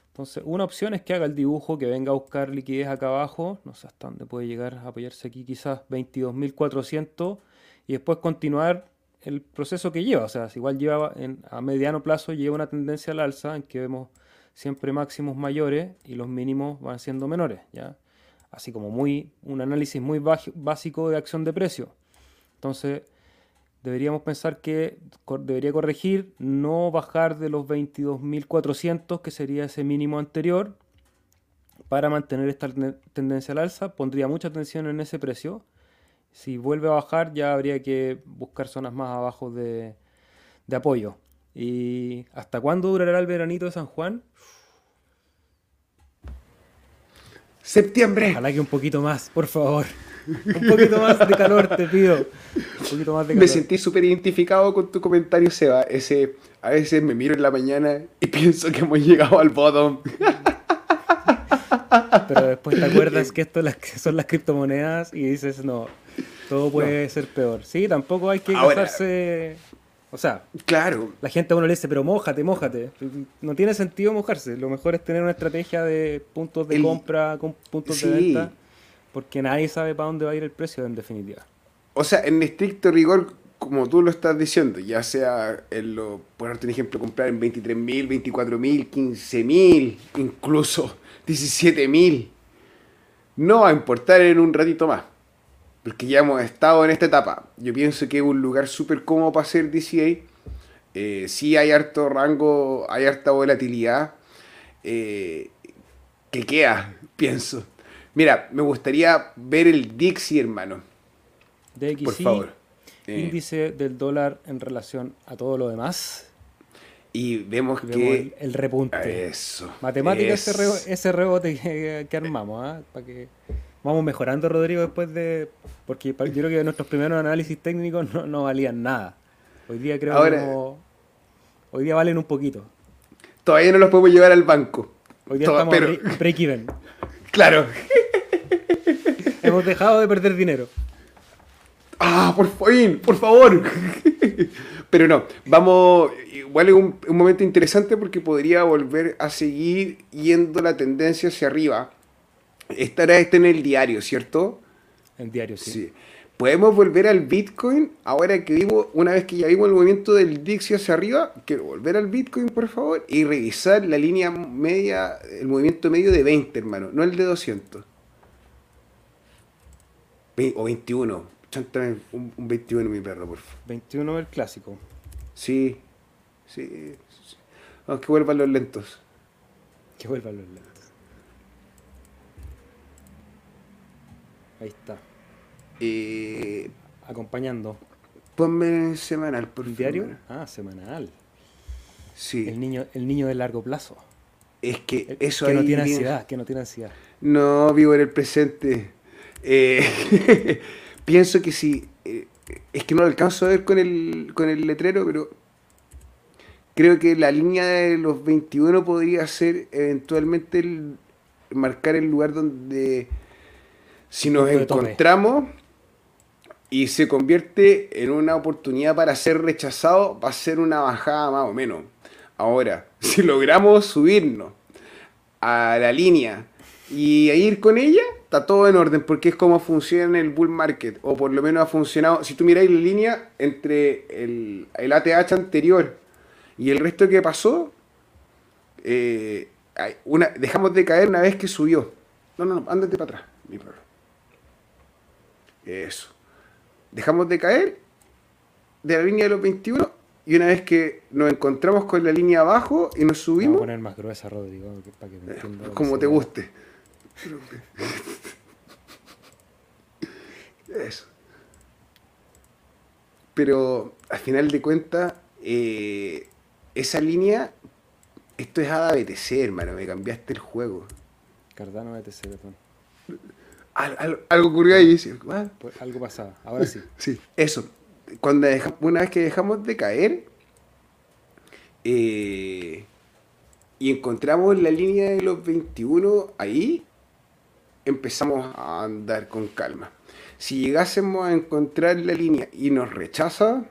A: Entonces, una opción es que haga el dibujo, que venga a buscar liquidez acá abajo, no sé hasta dónde puede llegar a apoyarse aquí, quizás 22.400, y después continuar el proceso que lleva. O sea, igual lleva a mediano plazo, lleva una tendencia al alza en que vemos siempre máximos mayores y los mínimos van siendo menores, ¿ya? Así como muy, un análisis muy básico de acción de precio. Entonces, deberíamos pensar que debería corregir, no bajar de los 22.400, que sería ese mínimo anterior, para mantener esta tendencia al alza. Pondría mucha atención en ese precio. Si vuelve a bajar, ya habría que buscar zonas más abajo de, de apoyo. ¿Y hasta cuándo durará el veranito de San Juan?
B: Septiembre.
A: Ojalá que un poquito más, por favor. Un poquito más de calor, te pido. Un poquito más de calor.
B: Me sentí súper identificado con tu comentario, Seba. Ese, a veces me miro en la mañana y pienso que hemos llegado al bottom.
A: Pero después te acuerdas que esto son las criptomonedas y dices, no, todo puede ser peor. Sí, tampoco hay que casarse o sea,
B: claro.
A: la gente a uno le dice, pero mojate, mojate. No tiene sentido mojarse. Lo mejor es tener una estrategia de puntos de compra, con puntos de venta, porque nadie sabe para dónde va a ir el precio en definitiva.
B: O sea, en estricto rigor, como tú lo estás diciendo, ya sea, en lo, por un ejemplo, comprar en 23.000, 24.000, 15.000, incluso 17.000, no va a importar en un ratito más porque ya hemos estado en esta etapa. Yo pienso que es un lugar súper cómodo para hacer DCA. Eh, sí hay harto rango, hay harta volatilidad. Eh, que queda, pienso. Mira, me gustaría ver el Dixie, hermano.
A: DXY, Por favor. Eh. Índice del dólar en relación a todo lo demás.
B: Y vemos, que.
A: El, repunte.
B: Eso.
A: Matemática ese, rebote que, armamos, ¿ah? Para que vamos mejorando, Rodrigo, después de. Porque yo creo que nuestros primeros análisis técnicos no, valían nada. Hoy día creo que. Hoy día valen un poquito.
B: Todavía no los podemos llevar al banco.
A: Hoy día estamos pero... break-even.
B: claro.
A: Hemos dejado de perder dinero.
B: Ah, por fin, por favor. pero no, vamos. Igual es un, un momento interesante porque podría volver a seguir yendo la tendencia hacia arriba estará este en el diario, ¿cierto?
A: En diario, sí.
B: Podemos volver al Bitcoin ahora que vimos, una vez que ya vimos el movimiento del Dixie hacia arriba, quiero volver al Bitcoin, por favor, y revisar la línea media, el movimiento medio de 20, hermano, no el de 200. O 21. Un, un 21, mi perro, por favor.
A: 21 el clásico.
B: Sí, sí. sí. que vuelvan los lentos.
A: Que vuelvan los lentos. Ahí está.
B: Eh,
A: Acompañando.
B: Ponme semanal, por favor.
A: ¿Diario? Ah, semanal.
B: Sí.
A: El niño, el niño de largo plazo.
B: Es que eso
A: Que no tiene ansiedad, que no tiene ansiedad.
B: No, vivo en el presente. Eh, pienso que sí. Eh, es que no lo alcanzo a ver con el, con el letrero, pero creo que la línea de los 21 podría ser eventualmente el, marcar el lugar donde si nos encontramos y se convierte en una oportunidad para ser rechazado, va a ser una bajada más o menos. Ahora, si logramos subirnos a la línea y ir con ella, está todo en orden porque es como funciona el bull market, o por lo menos ha funcionado. Si tú miráis la línea entre el, ATH anterior y el resto que pasó, eh, una, dejamos de caer una vez que subió. No, no, no, ándate para atrás, mi perro. Eso. Dejamos de caer de la línea de los 21 y una vez que nos encontramos con la línea abajo y nos subimos...
A: Vamos a poner más gruesa, Rodrigo, para que
B: eh, Como te guste. Eso. Pero al final de cuentas, eh, esa línea, esto es ADA BTC, hermano, me cambiaste el juego.
A: Cardano BTC, perdón
B: algo ocurrió ahí.
A: Pues algo pasaba, ahora sí.
B: Sí, eso. Cuando una vez que dejamos de caer, eh, y encontramos la línea de los 21 ahí, empezamos a andar con calma. Si llegásemos a encontrar la línea y nos rechaza,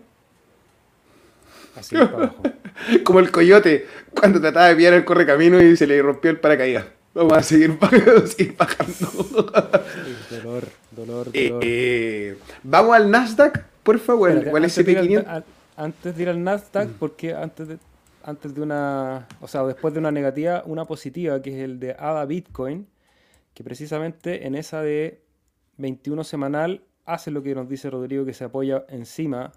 A: Así para abajo.
B: como el coyote cuando trataba de pillar el correcamino y se le rompió el paracaídas. Vamos a seguir bajando. seguir bajando.
A: dolor, dolor,
B: Eh,
A: dolor.
B: eh, vamos al Nasdaq, por favor,
A: Espérate, ir al-
B: SP500.
A: a- antes de ir al Nasdaq, porque antes de, antes de una, o sea, después de una negativa, una positiva, que es el de ADA Bitcoin, que precisamente en esa de 21 semanal hace lo que nos dice Rodrigo, que se apoya encima.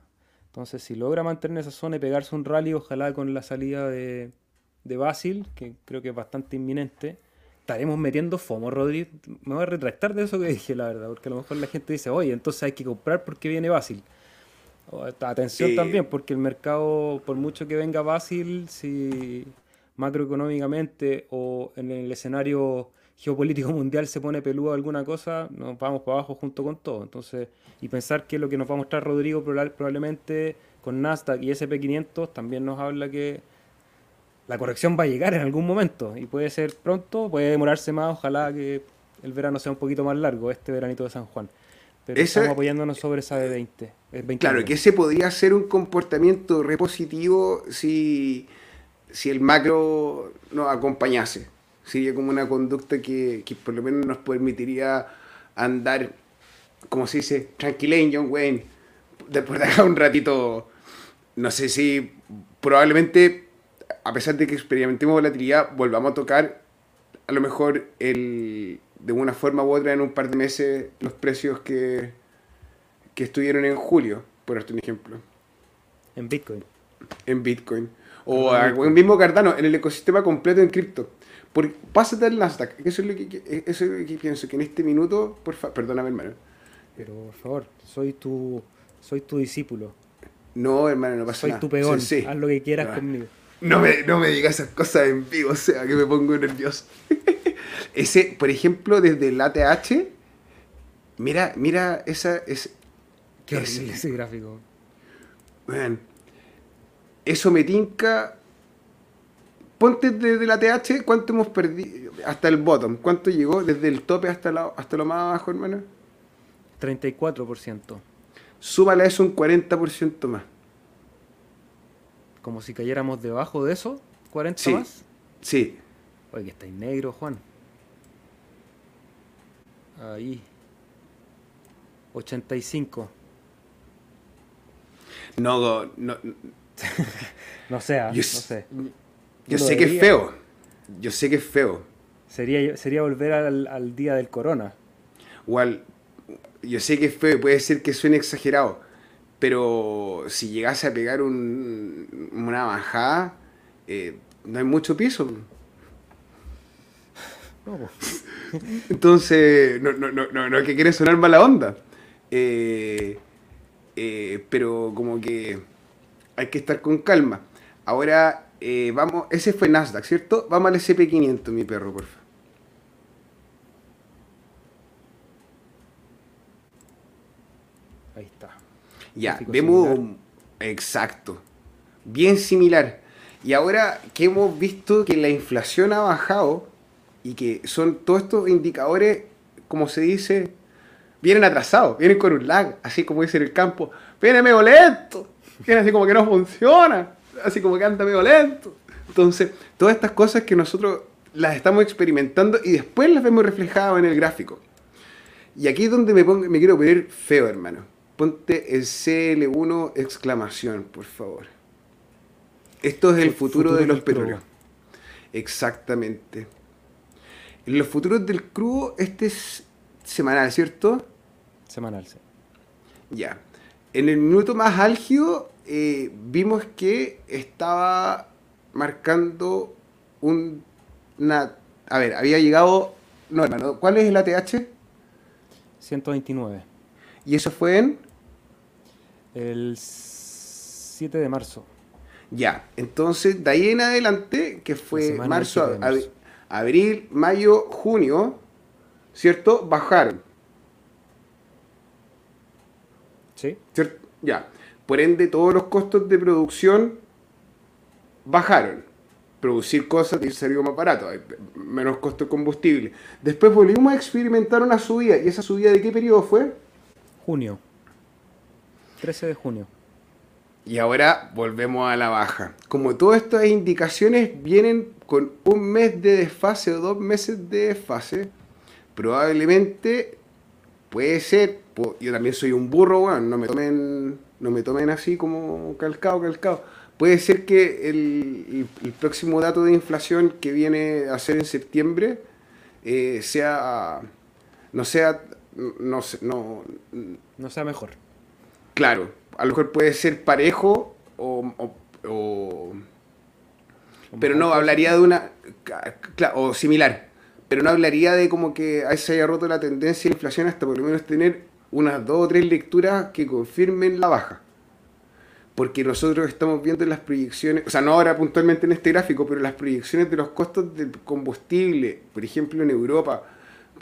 A: Entonces, si logra mantener esa zona y pegarse un rally, ojalá con la salida de, de Basil, que creo que es bastante inminente, estaremos metiendo FOMO, Rodrigo. Me voy a retractar de eso que dije, la verdad, porque a lo mejor la gente dice, oye, entonces hay que comprar porque viene Basil. O- Atención también, porque el mercado, por mucho que venga Basil, si macroeconómicamente o en el escenario geopolítico mundial se pone peludo alguna cosa, nos vamos para abajo junto con todo. Entonces, y pensar que lo que nos va a mostrar Rodrigo proba- probablemente con Nasdaq y SP500 también nos habla que la corrección va a llegar en algún momento y puede ser pronto, puede demorarse más, ojalá que el verano sea un poquito más largo, este veranito de San Juan. Pero estamos apoyándonos sobre esa de 20. el 29.
B: Claro, que ese podría ser un comportamiento repositivo si, si el macro nos acompañase. Sería como una conducta que, que por lo menos nos permitiría andar, como se dice, tranquilen, John Wayne. Después de acá un ratito, no sé si probablemente, a pesar de que experimentemos volatilidad, volvamos a tocar a lo mejor el, de una forma u otra en un par de meses los precios que, que estuvieron en julio, por darte un ejemplo,
A: En Bitcoin.
B: en Bitcoin. O a-
A: Bitcoin.
B: en mismo Cardano, en el ecosistema completo en cripto. Por, pásate al Nasdaq, eso es lo que, eso es lo que pienso, que en este minuto, por favor, perdóname hermano.
A: Pero por favor, soy tu, soy tu discípulo.
B: No, hermano, no pasa
A: Soy
B: nada.
A: tu peón.
B: Sí, sí.
A: Haz lo que quieras conmigo.
B: No me, no me digas esas cosas en vivo, o sea, que me pongo nervioso. Ese, por ejemplo, desde el ATH, mira, mira esa, ese,
A: Qué horrible ese gráfico.
B: Weón, eso me tinca. Ponte desde la TH, ¿cuánto hemos perdido? Hasta el bottom, ¿cuánto llegó? Desde el tope hasta, la- hasta lo más abajo, hermano.
A: 34%.
B: Súmale a eso un 40% más.
A: Como si cayéramos debajo de eso. 40
B: Sí.
A: más.
B: Sí,
A: Oye, que estáis negro, Juan. Ahí. 85.
B: no, no,
A: No sé, ah,
B: yo,
A: no sé.
B: yo sé que es feo. Yo sé que es feo.
A: Sería, sería volver al, al día del corona.
B: Igual, yo sé que es feo puede ser que suene exagerado, pero si llegase a pegar un, una bajada, eh, no hay mucho piso.
A: No.
B: Entonces, no, no, no, no, no es que quiere sonar mala onda. Eh, eh, pero como que hay que estar con calma. Ahora, eh, vamos, ese fue Nasdaq, ¿cierto? Vamos al SP500, mi perro, por favor.
A: Ahí está.
B: Ya, vemos
A: similar.
B: exacto, bien similar. Y ahora que hemos visto que la inflación ha bajado y que son todos estos indicadores, como se dice, vienen atrasados, vienen con un lag, así como dice en el campo, viene medio lento, viene así como que no funciona, así como que anda medio lento. Entonces, todas estas cosas que nosotros las estamos experimentando y después las vemos reflejadas en el gráfico. Y aquí es donde me, pongo, me quiero poner feo, hermano. Ponte el CL1 exclamación, por favor. Esto es el
A: Fu-
B: futuro,
A: futuro
B: de los petróleos. Exactamente. En los futuros del crudo, este es semanal, ¿cierto?
A: Semanal, sí.
B: Ya. En el minuto más álgido eh, vimos que estaba marcando un, una... A ver, había llegado... No, hermano, ¿cuál es el ATH?
A: 129.
B: Y eso fue en...
A: El 7 de marzo.
B: Ya, entonces de ahí en adelante, que fue marzo,
A: del 7 de
B: ab-
A: marzo.
B: abril, mayo, junio, ¿cierto? Bajaron,
A: ¿Sí?
B: ¿cierto? Ya, por ende todos los costos de producción bajaron, producir cosas y salió más barato, menos costo de combustible. Después volvimos a experimentar una subida. ¿Y esa subida de qué periodo fue?
A: Junio. 13 de junio.
B: Y ahora volvemos a la baja. Como todas estas indicaciones vienen con un mes de desfase o dos meses de desfase, probablemente puede ser, yo también soy un burro, bueno, no me tomen, no me tomen así como calcado, calcado. Puede ser que el, próximo dato de inflación que viene a ser en septiembre eh, sea, no sea, no, no,
A: no sea mejor.
B: Claro, a lo mejor puede ser parejo o, o, pero no hablaría de una o similar pero no hablaría de como que se haya roto la tendencia de inflación hasta por lo menos tener unas dos o tres lecturas que confirmen la baja. Porque nosotros estamos viendo las proyecciones, o sea, no ahora puntualmente en este gráfico, pero las proyecciones de los costos del combustible, por ejemplo en Europa,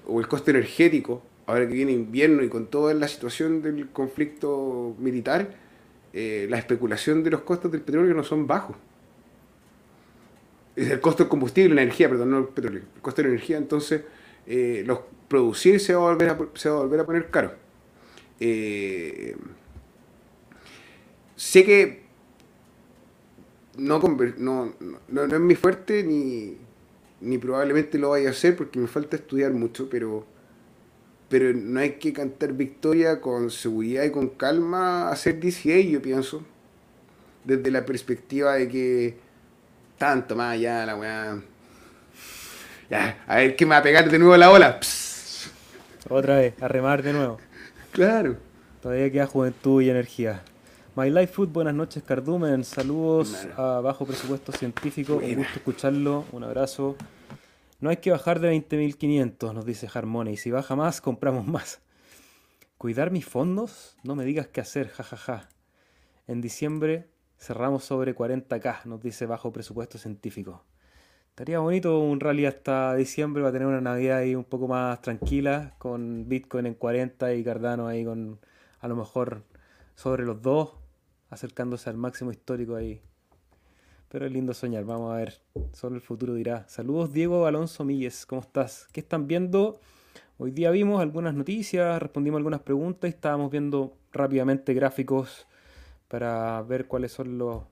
B: o el costo energético, ahora que viene invierno y con toda la situación del conflicto militar, eh, la especulación de los costos del petróleo no son bajos. Es el costo del combustible, la energía, perdón, no el petróleo. El costo de la energía, entonces, eh, los producir se va, a volver a, se va a volver a poner caro. Eh, sé que no, no, no, es mi fuerte ni, ni probablemente lo vaya a hacer porque me falta estudiar mucho, pero pero no hay que cantar victoria con seguridad y con calma hacer DCA, yo pienso. Desde la perspectiva de que tanto más allá la weá. Ya, a ver qué me va a pegar de nuevo la ola.
A: Otra vez, a remar de nuevo.
B: Claro.
A: Todavía queda juventud y energía. My Life Food, buenas noches, Cardumen. Saludos a Bajo Presupuesto Científico. Un gusto escucharlo. Un abrazo. No hay que bajar de 20.500, nos dice Harmony. Y si baja más, compramos más. Cuidar mis fondos, no me digas qué hacer, jajaja. En diciembre cerramos sobre 40k, nos dice bajo presupuesto científico. Estaría bonito un rally hasta diciembre para tener una Navidad ahí un poco más tranquila, con Bitcoin en 40 y Cardano ahí con a lo mejor sobre los dos, acercándose al máximo histórico ahí pero es lindo soñar, vamos a ver. Solo el futuro dirá. Saludos Diego Alonso Milles, ¿cómo estás? ¿Qué están viendo? Hoy día vimos algunas noticias, respondimos algunas preguntas y estábamos viendo rápidamente gráficos para ver cuáles son los,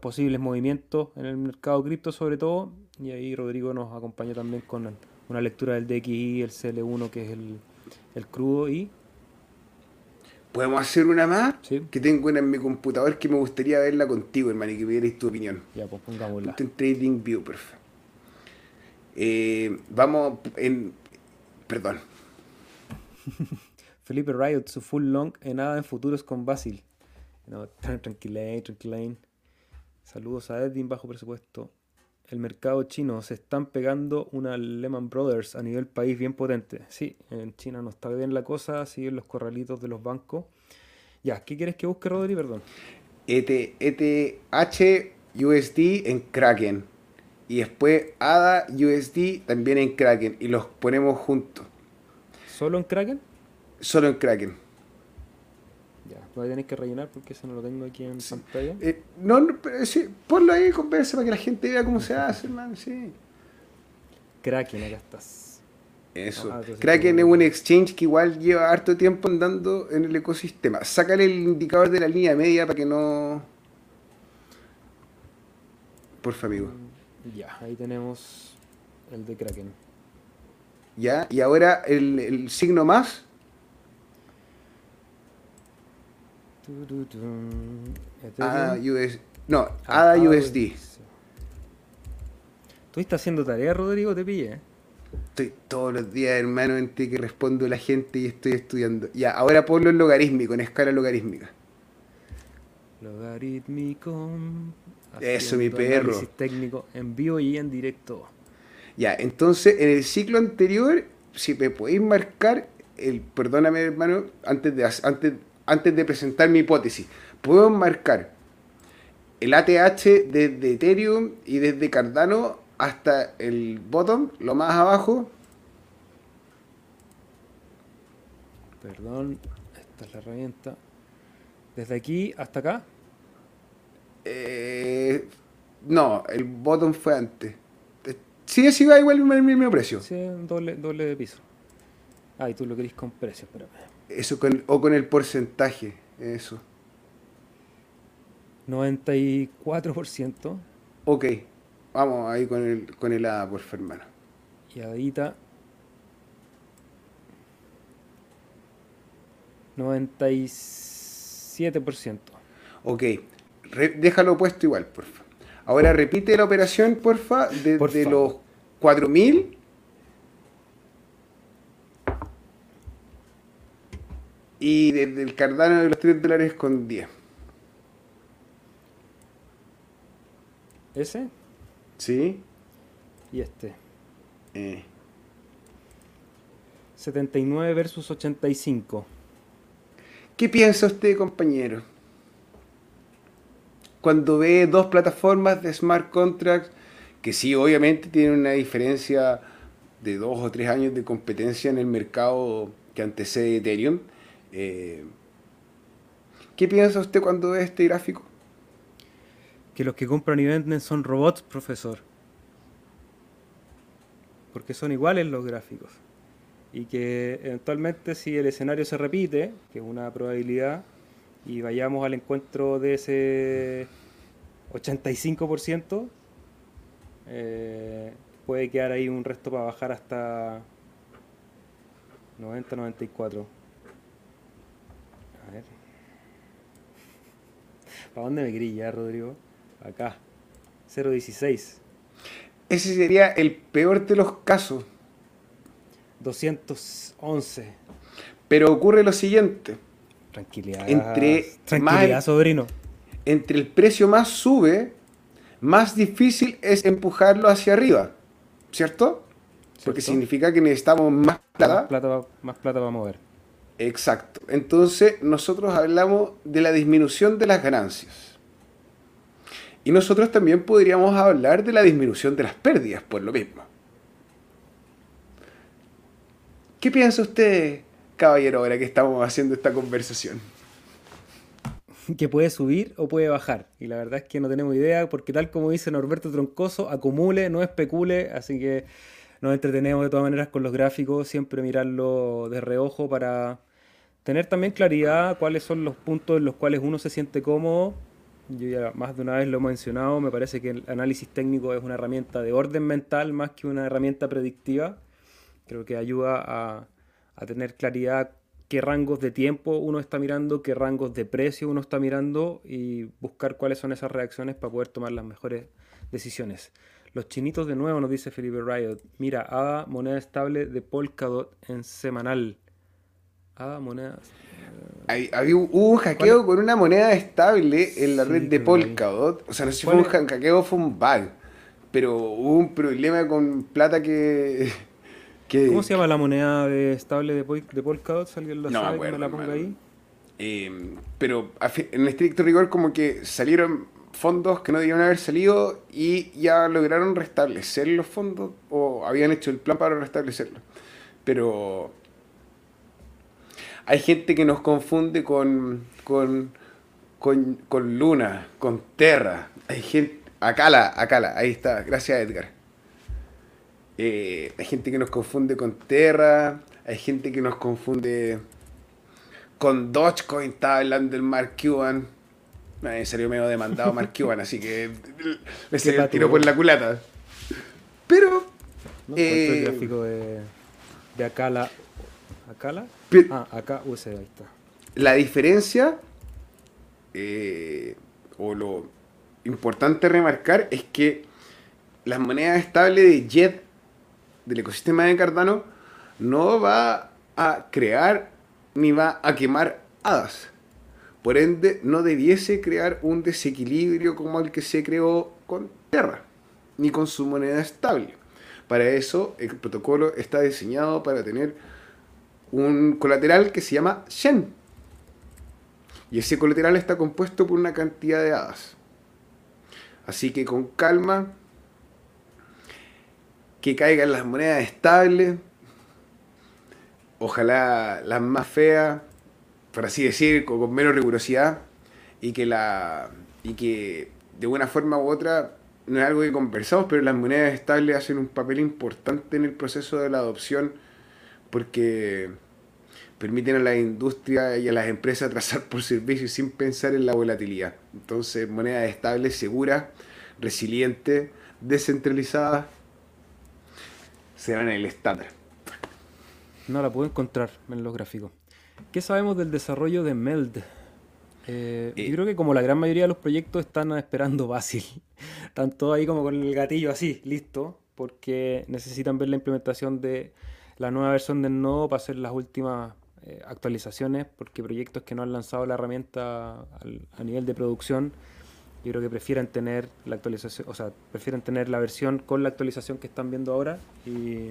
A: posibles movimientos en el mercado cripto sobre todo. Y ahí Rodrigo nos acompañó también con una lectura del DXI, el CL1 que es el, el crudo y
B: ¿Podemos hacer una más? Que tengo una en mi computador que me gustaría verla contigo, hermano, y que me dierais tu opinión.
A: Ya, pues pongámosla.
B: En Trading View, perfecto. Eh, vamos en. Perdón.
A: Felipe Riot, su full long en nada en futuros con Basil. No, tranquilane, tranquilane. Saludos a Edwin bajo presupuesto. El mercado chino se están pegando una Lehman Brothers a nivel país bien potente. Sí, en China no está bien la cosa, siguen los corralitos de los bancos. Ya, ¿qué quieres que busque, Rodri? Perdón.
B: ETH USD en Kraken. Y después ADA USD también en Kraken. Y los ponemos juntos.
A: ¿Solo en Kraken?
B: Solo en Kraken.
A: Ya, voy a tener que rellenar porque eso no lo tengo aquí en pantalla.
B: Eh, no, pero sí, ponlo ahí, conversa para que la gente vea cómo se hace, hermano, sí.
A: Kraken, acá estás.
B: Eso. Ah, Kraken es un exchange que igual lleva harto tiempo andando en el ecosistema. Sácale el indicador de la línea media para que no. Porfa, amigo.
A: Mm, ya, ahí tenemos el de Kraken.
B: Ya, y ahora el, el signo más ADA USD. No, ADA USD.
A: ¿Tú estás haciendo tarea, Rodrigo? Te pille.
B: Estoy todos los días, hermano, en ti que respondo a la gente y estoy estudiando. Ya, ahora ponlo en logarítmico, en escala logarítmica.
A: Logarítmico.
B: Eso, mi perro.
A: técnico en vivo y en directo.
B: Ya, entonces, en el ciclo anterior, si me podéis marcar, el, perdóname, hermano, antes de, antes, antes de presentar mi hipótesis. Puedo marcar el ATH desde Ethereum y desde Cardano hasta el bottom, lo más abajo.
A: Perdón, esta es la herramienta. Desde aquí hasta acá.
B: Eh, No, el bottom fue antes. Sí, sí va igual el mismo precio.
A: Sí, doble, doble de piso. Ah, y tú lo querís con precio, espérame.
B: Eso con, o con el porcentaje, eso.
A: 94%.
B: Ok, vamos ahí con el, con el ADA, por hermano.
A: Y ahorita 97%.
B: Ok, déjalo puesto igual, porfa. Ahora repite la operación, porfa, de, de los 4000. Y desde el Cardano de los 3 dólares con 10.
A: ¿Ese?
B: Sí.
A: Y este. 79 eh. versus 85.
B: ¿Qué piensa usted, compañero? Cuando ve dos plataformas de smart contracts que sí, obviamente tienen una diferencia de dos o tres años de competencia en el mercado que antecede Ethereum. Eh, ¿Qué piensa usted cuando ve este gráfico?
A: Que los que compran y venden son robots, profesor porque son iguales los gráficos. Y que eventualmente si el escenario se repite, que es una probabilidad, y vayamos al encuentro de ese 85%, eh, puede quedar ahí un resto para bajar hasta 90, 94. A ver. ¿Para dónde me grilla, Rodrigo? Acá. 0.16.
B: Ese sería el peor de los casos.
A: 211.
B: Pero ocurre lo siguiente.
A: Tranquilidad.
B: Entre
A: Tranquilidad, sobrino.
B: Entre el precio más sube, más difícil es empujarlo hacia arriba. ¿Cierto? Porque significa que necesitamos más plata.
A: Más plata, más plata para mover.
B: Exacto. Entonces, nosotros hablamos de la disminución de las ganancias. Y nosotros también podríamos hablar de la disminución de las pérdidas por lo mismo. ¿Qué piensa usted, caballero, ahora que estamos haciendo esta conversación?
A: Que puede subir o puede bajar. Y la verdad es que no tenemos idea, porque tal como dice Norberto Troncoso, acumule, no especule, así que nos entretenemos de todas maneras con los gráficos, siempre mirarlo de reojo para tener también claridad cuáles son los puntos en los cuales uno se siente cómodo yo ya más de una vez lo he mencionado, me parece que el análisis técnico es una herramienta de orden mental más que una herramienta predictiva. Creo que ayuda a, tener claridad qué rangos de tiempo uno está mirando, qué rangos de precio uno está mirando y buscar cuáles son esas reacciones para poder tomar las mejores decisiones. Los chinitos de nuevo, nos dice Felipe Riot. Mira, ADA, moneda estable de Polkadot en semanal. ADA, moneda
B: había, hubo un hackeo con una moneda estable en la red de Polkadot. O sea, no sé si fue un hackeo fue un bug. Pero hubo un problema con plata que.
A: ¿Cómo se llama la moneda estable de, de Polkadot? ¿Alguien lo sabe? que me la ponga ahí.
B: Eh, pero en estricto rigor, como que salieron fondos que no debían haber salido y ya lograron restablecer los fondos o habían hecho el plan para restablecerlos. Pero hay gente que nos confunde con, con, con, Luna, con Terra. Hay gente. Acala, Acala, ahí está. Gracias, Edgar. Eh, hay gente que nos confunde con Terra. Hay gente que nos confunde con Dogecoin. Estaba hablando del Mark Cuban. Me salió medio demandado Mark Cuban, así que le se tiro por la culata. Pero.
A: No, eh, el gráfico de, de Acala ¿Acá ah, acá USB, ahí está.
B: La diferencia, eh, o lo importante remarcar, es que las monedas estables de JET del ecosistema de Cardano no va a crear ni va a quemar hadas. Por ende, no debiese crear un desequilibrio como el que se creó con Terra, ni con su moneda estable. Para eso, el protocolo está diseñado para tener un colateral que se llama Shen. Y ese colateral está compuesto por una cantidad de hadas. Así que con calma, que caigan las monedas estables, ojalá las más feas, por así decir, con menos rigurosidad, y que, la, y que de una forma u otra no es algo que conversamos, pero las monedas estables hacen un papel importante en el proceso de la adopción porque permiten a la industria y a las empresas trazar por servicios sin pensar en la volatilidad. Entonces, monedas estables, seguras, resilientes, descentralizadas, serán el estándar.
A: No la puedo encontrar en los gráficos. ¿Qué sabemos del desarrollo de Meld? Eh, yo creo que como la gran mayoría de los proyectos están esperando Basil. Están todos ahí como con el gatillo así, listo, porque necesitan ver la implementación de la nueva versión del nodo para hacer las últimas eh, actualizaciones, porque proyectos que no han lanzado la herramienta a nivel de producción, yo creo que prefieren tener la actualización, o sea, prefieren tener la versión con la actualización que están viendo ahora y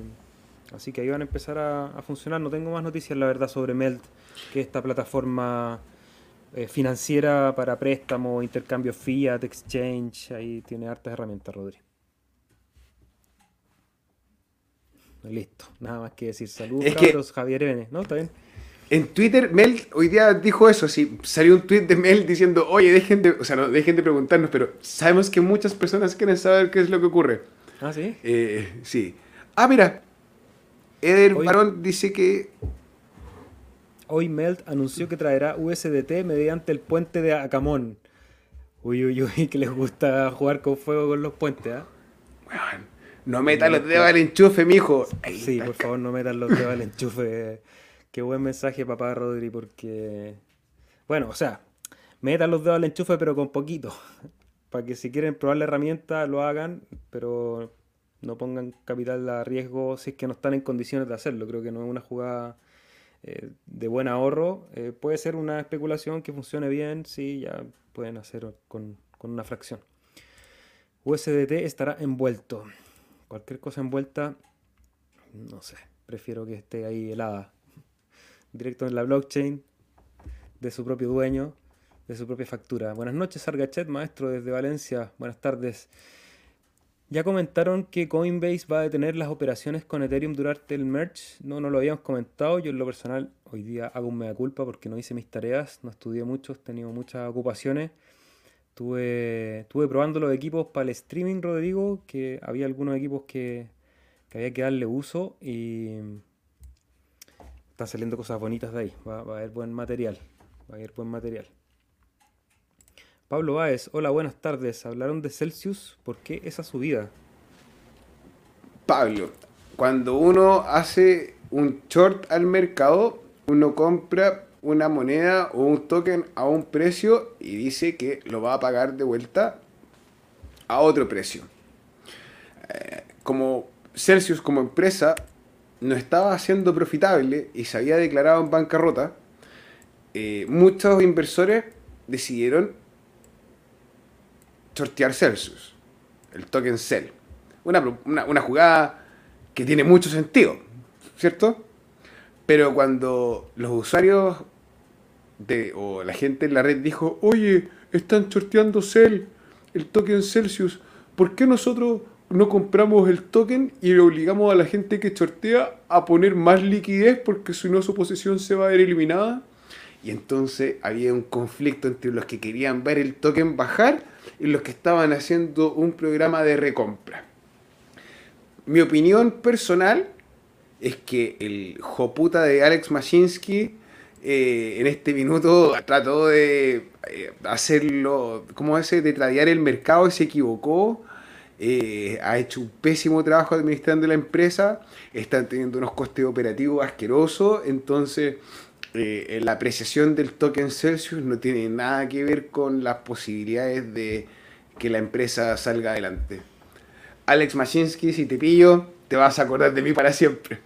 A: así que ahí van a empezar a, funcionar. No tengo más noticias, la verdad, sobre Melt, que esta plataforma eh, financiera para préstamo, intercambio fiat, exchange, ahí tiene hartas herramientas, Rodri. Listo, nada más que decir. Saludos, Javier N. ¿No? ¿Está bien?
B: En Twitter, Mel hoy día dijo eso, sí, salió un tweet de Mel diciendo, oye, dejen de, o sea, no, dejen de preguntarnos, pero sabemos que muchas personas quieren saber qué es lo que ocurre.
A: Ah, sí.
B: Eh, sí. Ah, mira, Eder Barón dice que
A: Hoy Melt anunció que traerá USDT mediante el puente de Acamón. Uy, uy, uy, que les gusta jugar con fuego con los puentes, ¿ah?
B: No metan los dedos al enchufe, mijo.
A: sí, por favor, no metan los dedos al enchufe. Qué buen mensaje, papá Rodri, porque. Bueno, o sea, metan los dedos al enchufe, pero con poquito. Para que si quieren probar la herramienta, lo hagan, pero no pongan capital a riesgo si es que no están en condiciones de hacerlo. Creo que no es una jugada eh, de buen ahorro, eh, puede ser una especulación que funcione bien, sí, ya pueden hacer con, una fracción. USDT estará envuelto. Cualquier cosa envuelta, no sé, prefiero que esté ahí helada. Directo en la blockchain de su propio dueño, de su propia factura. Buenas noches, Argachet, maestro desde Valencia. Buenas tardes. Ya comentaron que Coinbase va a detener las operaciones con Ethereum durante el merge. No, no lo habíamos comentado. Yo en lo personal hoy día hago un mea culpa porque no hice mis tareas, no estudié mucho, he tenido muchas ocupaciones. Estuve, probando los equipos para el streaming, Rodrigo, que había algunos equipos que, había que darle uso y están saliendo cosas bonitas de ahí. Va, va a haber buen material. Va a haber buen material. Pablo Báez, hola, buenas tardes. Hablaron de Celsius, ¿por qué esa subida?
B: Pablo, cuando uno hace un short al mercado, uno compra una moneda o un token a un precio y dice que lo va a pagar de vuelta a otro precio. Eh, como Celsius como empresa no estaba siendo profitable y se había declarado en bancarrota, eh, muchos inversores decidieron sortear Celsius, el token Cell. Una, jugada que tiene mucho sentido, ¿cierto? Pero cuando los usuarios de, o la gente en la red dijo, oye, están sorteando Cell, el token Celsius, ¿por qué nosotros no compramos el token y le obligamos a la gente que sortea a poner más liquidez porque si no su posición se va a ver eliminada? Y entonces había un conflicto entre los que querían ver el token bajar y los que estaban haciendo un programa de recompra. Mi opinión personal es que el joputa de Alex Mashinsky eh, en este minuto trató de eh, hacerlo, ¿cómo ese? De tradear el mercado y se equivocó. Eh, ha hecho un pésimo trabajo administrando la empresa, están teniendo unos costes operativos asquerosos, entonces la apreciación del token Celsius no tiene nada que ver con las posibilidades de que la empresa salga adelante. Alex Mashinsky, si te pillo, te vas a acordar de mí para siempre.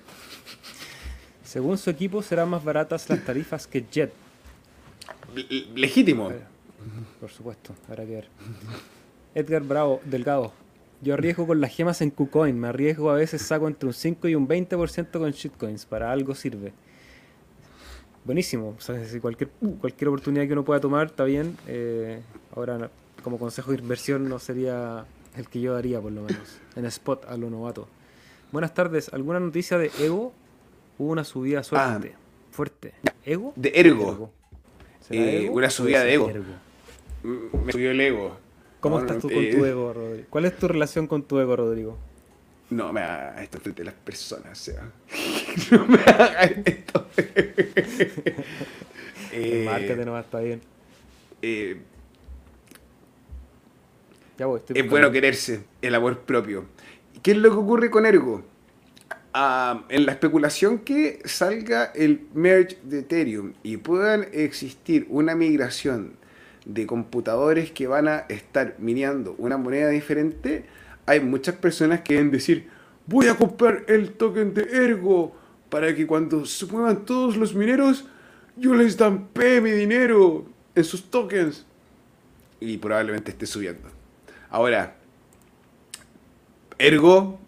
A: Según su equipo, serán más baratas las tarifas que Jet.
B: legítimo.
A: Por supuesto, habrá que ver. Edgar Bravo, Delgado. Yo arriesgo con las gemas en KuCoin. Me arriesgo a veces saco entre un 5 y un 20% con shitcoins. Para algo sirve buenísimo. O sea, si cualquier, cualquier oportunidad que uno pueda tomar está bien. Eh, ahora, como consejo de inversión, no sería el que yo daría, por lo menos, en spot a lo novato. Buenas tardes. ¿Alguna noticia de Ego? Hubo una subida suerte, ah. fuerte. ¿Ego?
B: De Ergo. Eh, una subida de Ego. Me subió el Ego.
A: ¿Cómo estás tú con tu eh, ego, Rodrigo? ¿Cuál es tu relación con tu ego, Rodrigo?
B: No me hagas esto frente a las personas, o sea. no me hagas esto.
A: eh, Márcate nomás, está bien.
B: Eh, ya voy, estoy es bueno quererse, el amor propio. ¿Qué es lo que ocurre con Ergo? Ah, en la especulación que salga el merge de Ethereum y puedan existir una migración de computadores que van a estar mineando una moneda diferente, hay muchas personas que deben decir, voy a comprar el token de Ergo para que cuando se muevan todos los mineros, yo les p mi dinero en sus tokens. Y probablemente esté subiendo. Ahora, Ergo,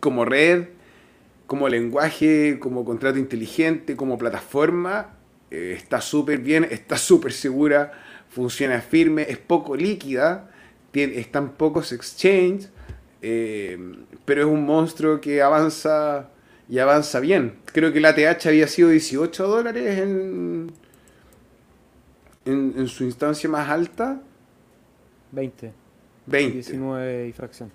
B: como red, como lenguaje, como contrato inteligente, como plataforma, eh, está súper bien, está súper segura, funciona firme, es poco líquida, tiene, están pocos exchanges, eh, pero es un monstruo que avanza y avanza bien. Creo que la ATH había sido 18 dólares en, en, su instancia más alta.
A: 20.
B: 20.
A: 19 y fracción.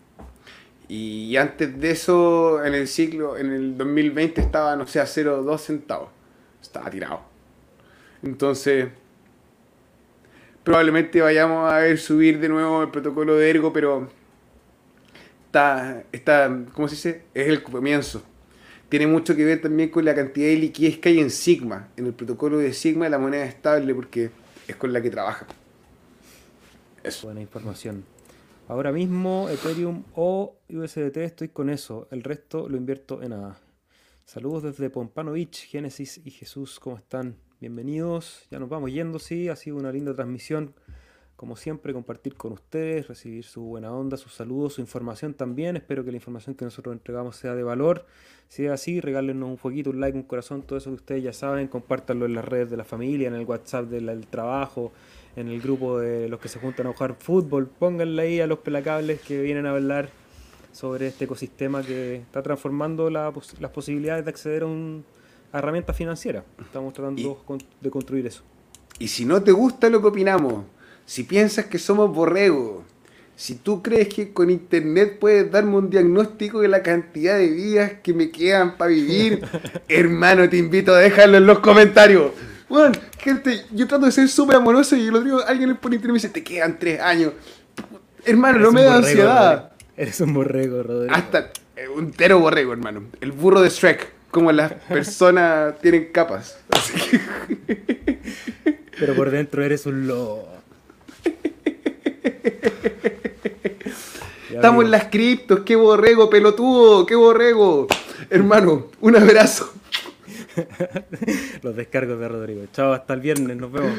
B: Y antes de eso, en el ciclo, en el 2020 estaba, no sé, a 0,2 centavos. Estaba tirado. Entonces, probablemente vayamos a ver subir de nuevo el protocolo de Ergo, pero está, está, ¿cómo se dice? Es el comienzo. Tiene mucho que ver también con la cantidad de liquidez que hay en Sigma. En el protocolo de Sigma la moneda es estable porque es con la que trabaja.
A: Eso. Buena información. Ahora mismo Ethereum o USDT estoy con eso. El resto lo invierto en nada. Saludos desde Pompano Beach, Génesis y Jesús, ¿cómo están? Bienvenidos, ya nos vamos yendo, sí, ha sido una linda transmisión. Como siempre, compartir con ustedes, recibir su buena onda, sus saludos, su información también. Espero que la información que nosotros entregamos sea de valor. Si es así, regálenos un fueguito, un like, un corazón, todo eso que ustedes ya saben. Compártanlo en las redes de la familia, en el WhatsApp del, trabajo, en el grupo de los que se juntan a jugar fútbol. Pónganle ahí a los pelacables que vienen a hablar sobre este ecosistema que está transformando las posibilidades de acceder a un herramienta financiera. Estamos tratando de construir eso.
B: Y si no te gusta lo que opinamos, si piensas que somos borregos, si tú crees que con internet puedes darme un diagnóstico de la cantidad de días que me quedan para vivir, hermano, te invito a dejarlo en los comentarios. Bueno, gente, yo trato de ser súper amoroso y lo digo, alguien por internet me dice, te quedan tres años. Hermano, no me da ansiedad.
A: Eres un borrego, Rodrigo.
B: Hasta eh, un entero borrego, hermano. El burro de Shrek como las personas tienen capas.
A: Pero por dentro eres un lobo.
B: Estamos en las criptos, qué borrego, pelotudo, qué borrego. Hermano, un abrazo.
A: Los descargos de Rodrigo. Chao, hasta el viernes, nos vemos.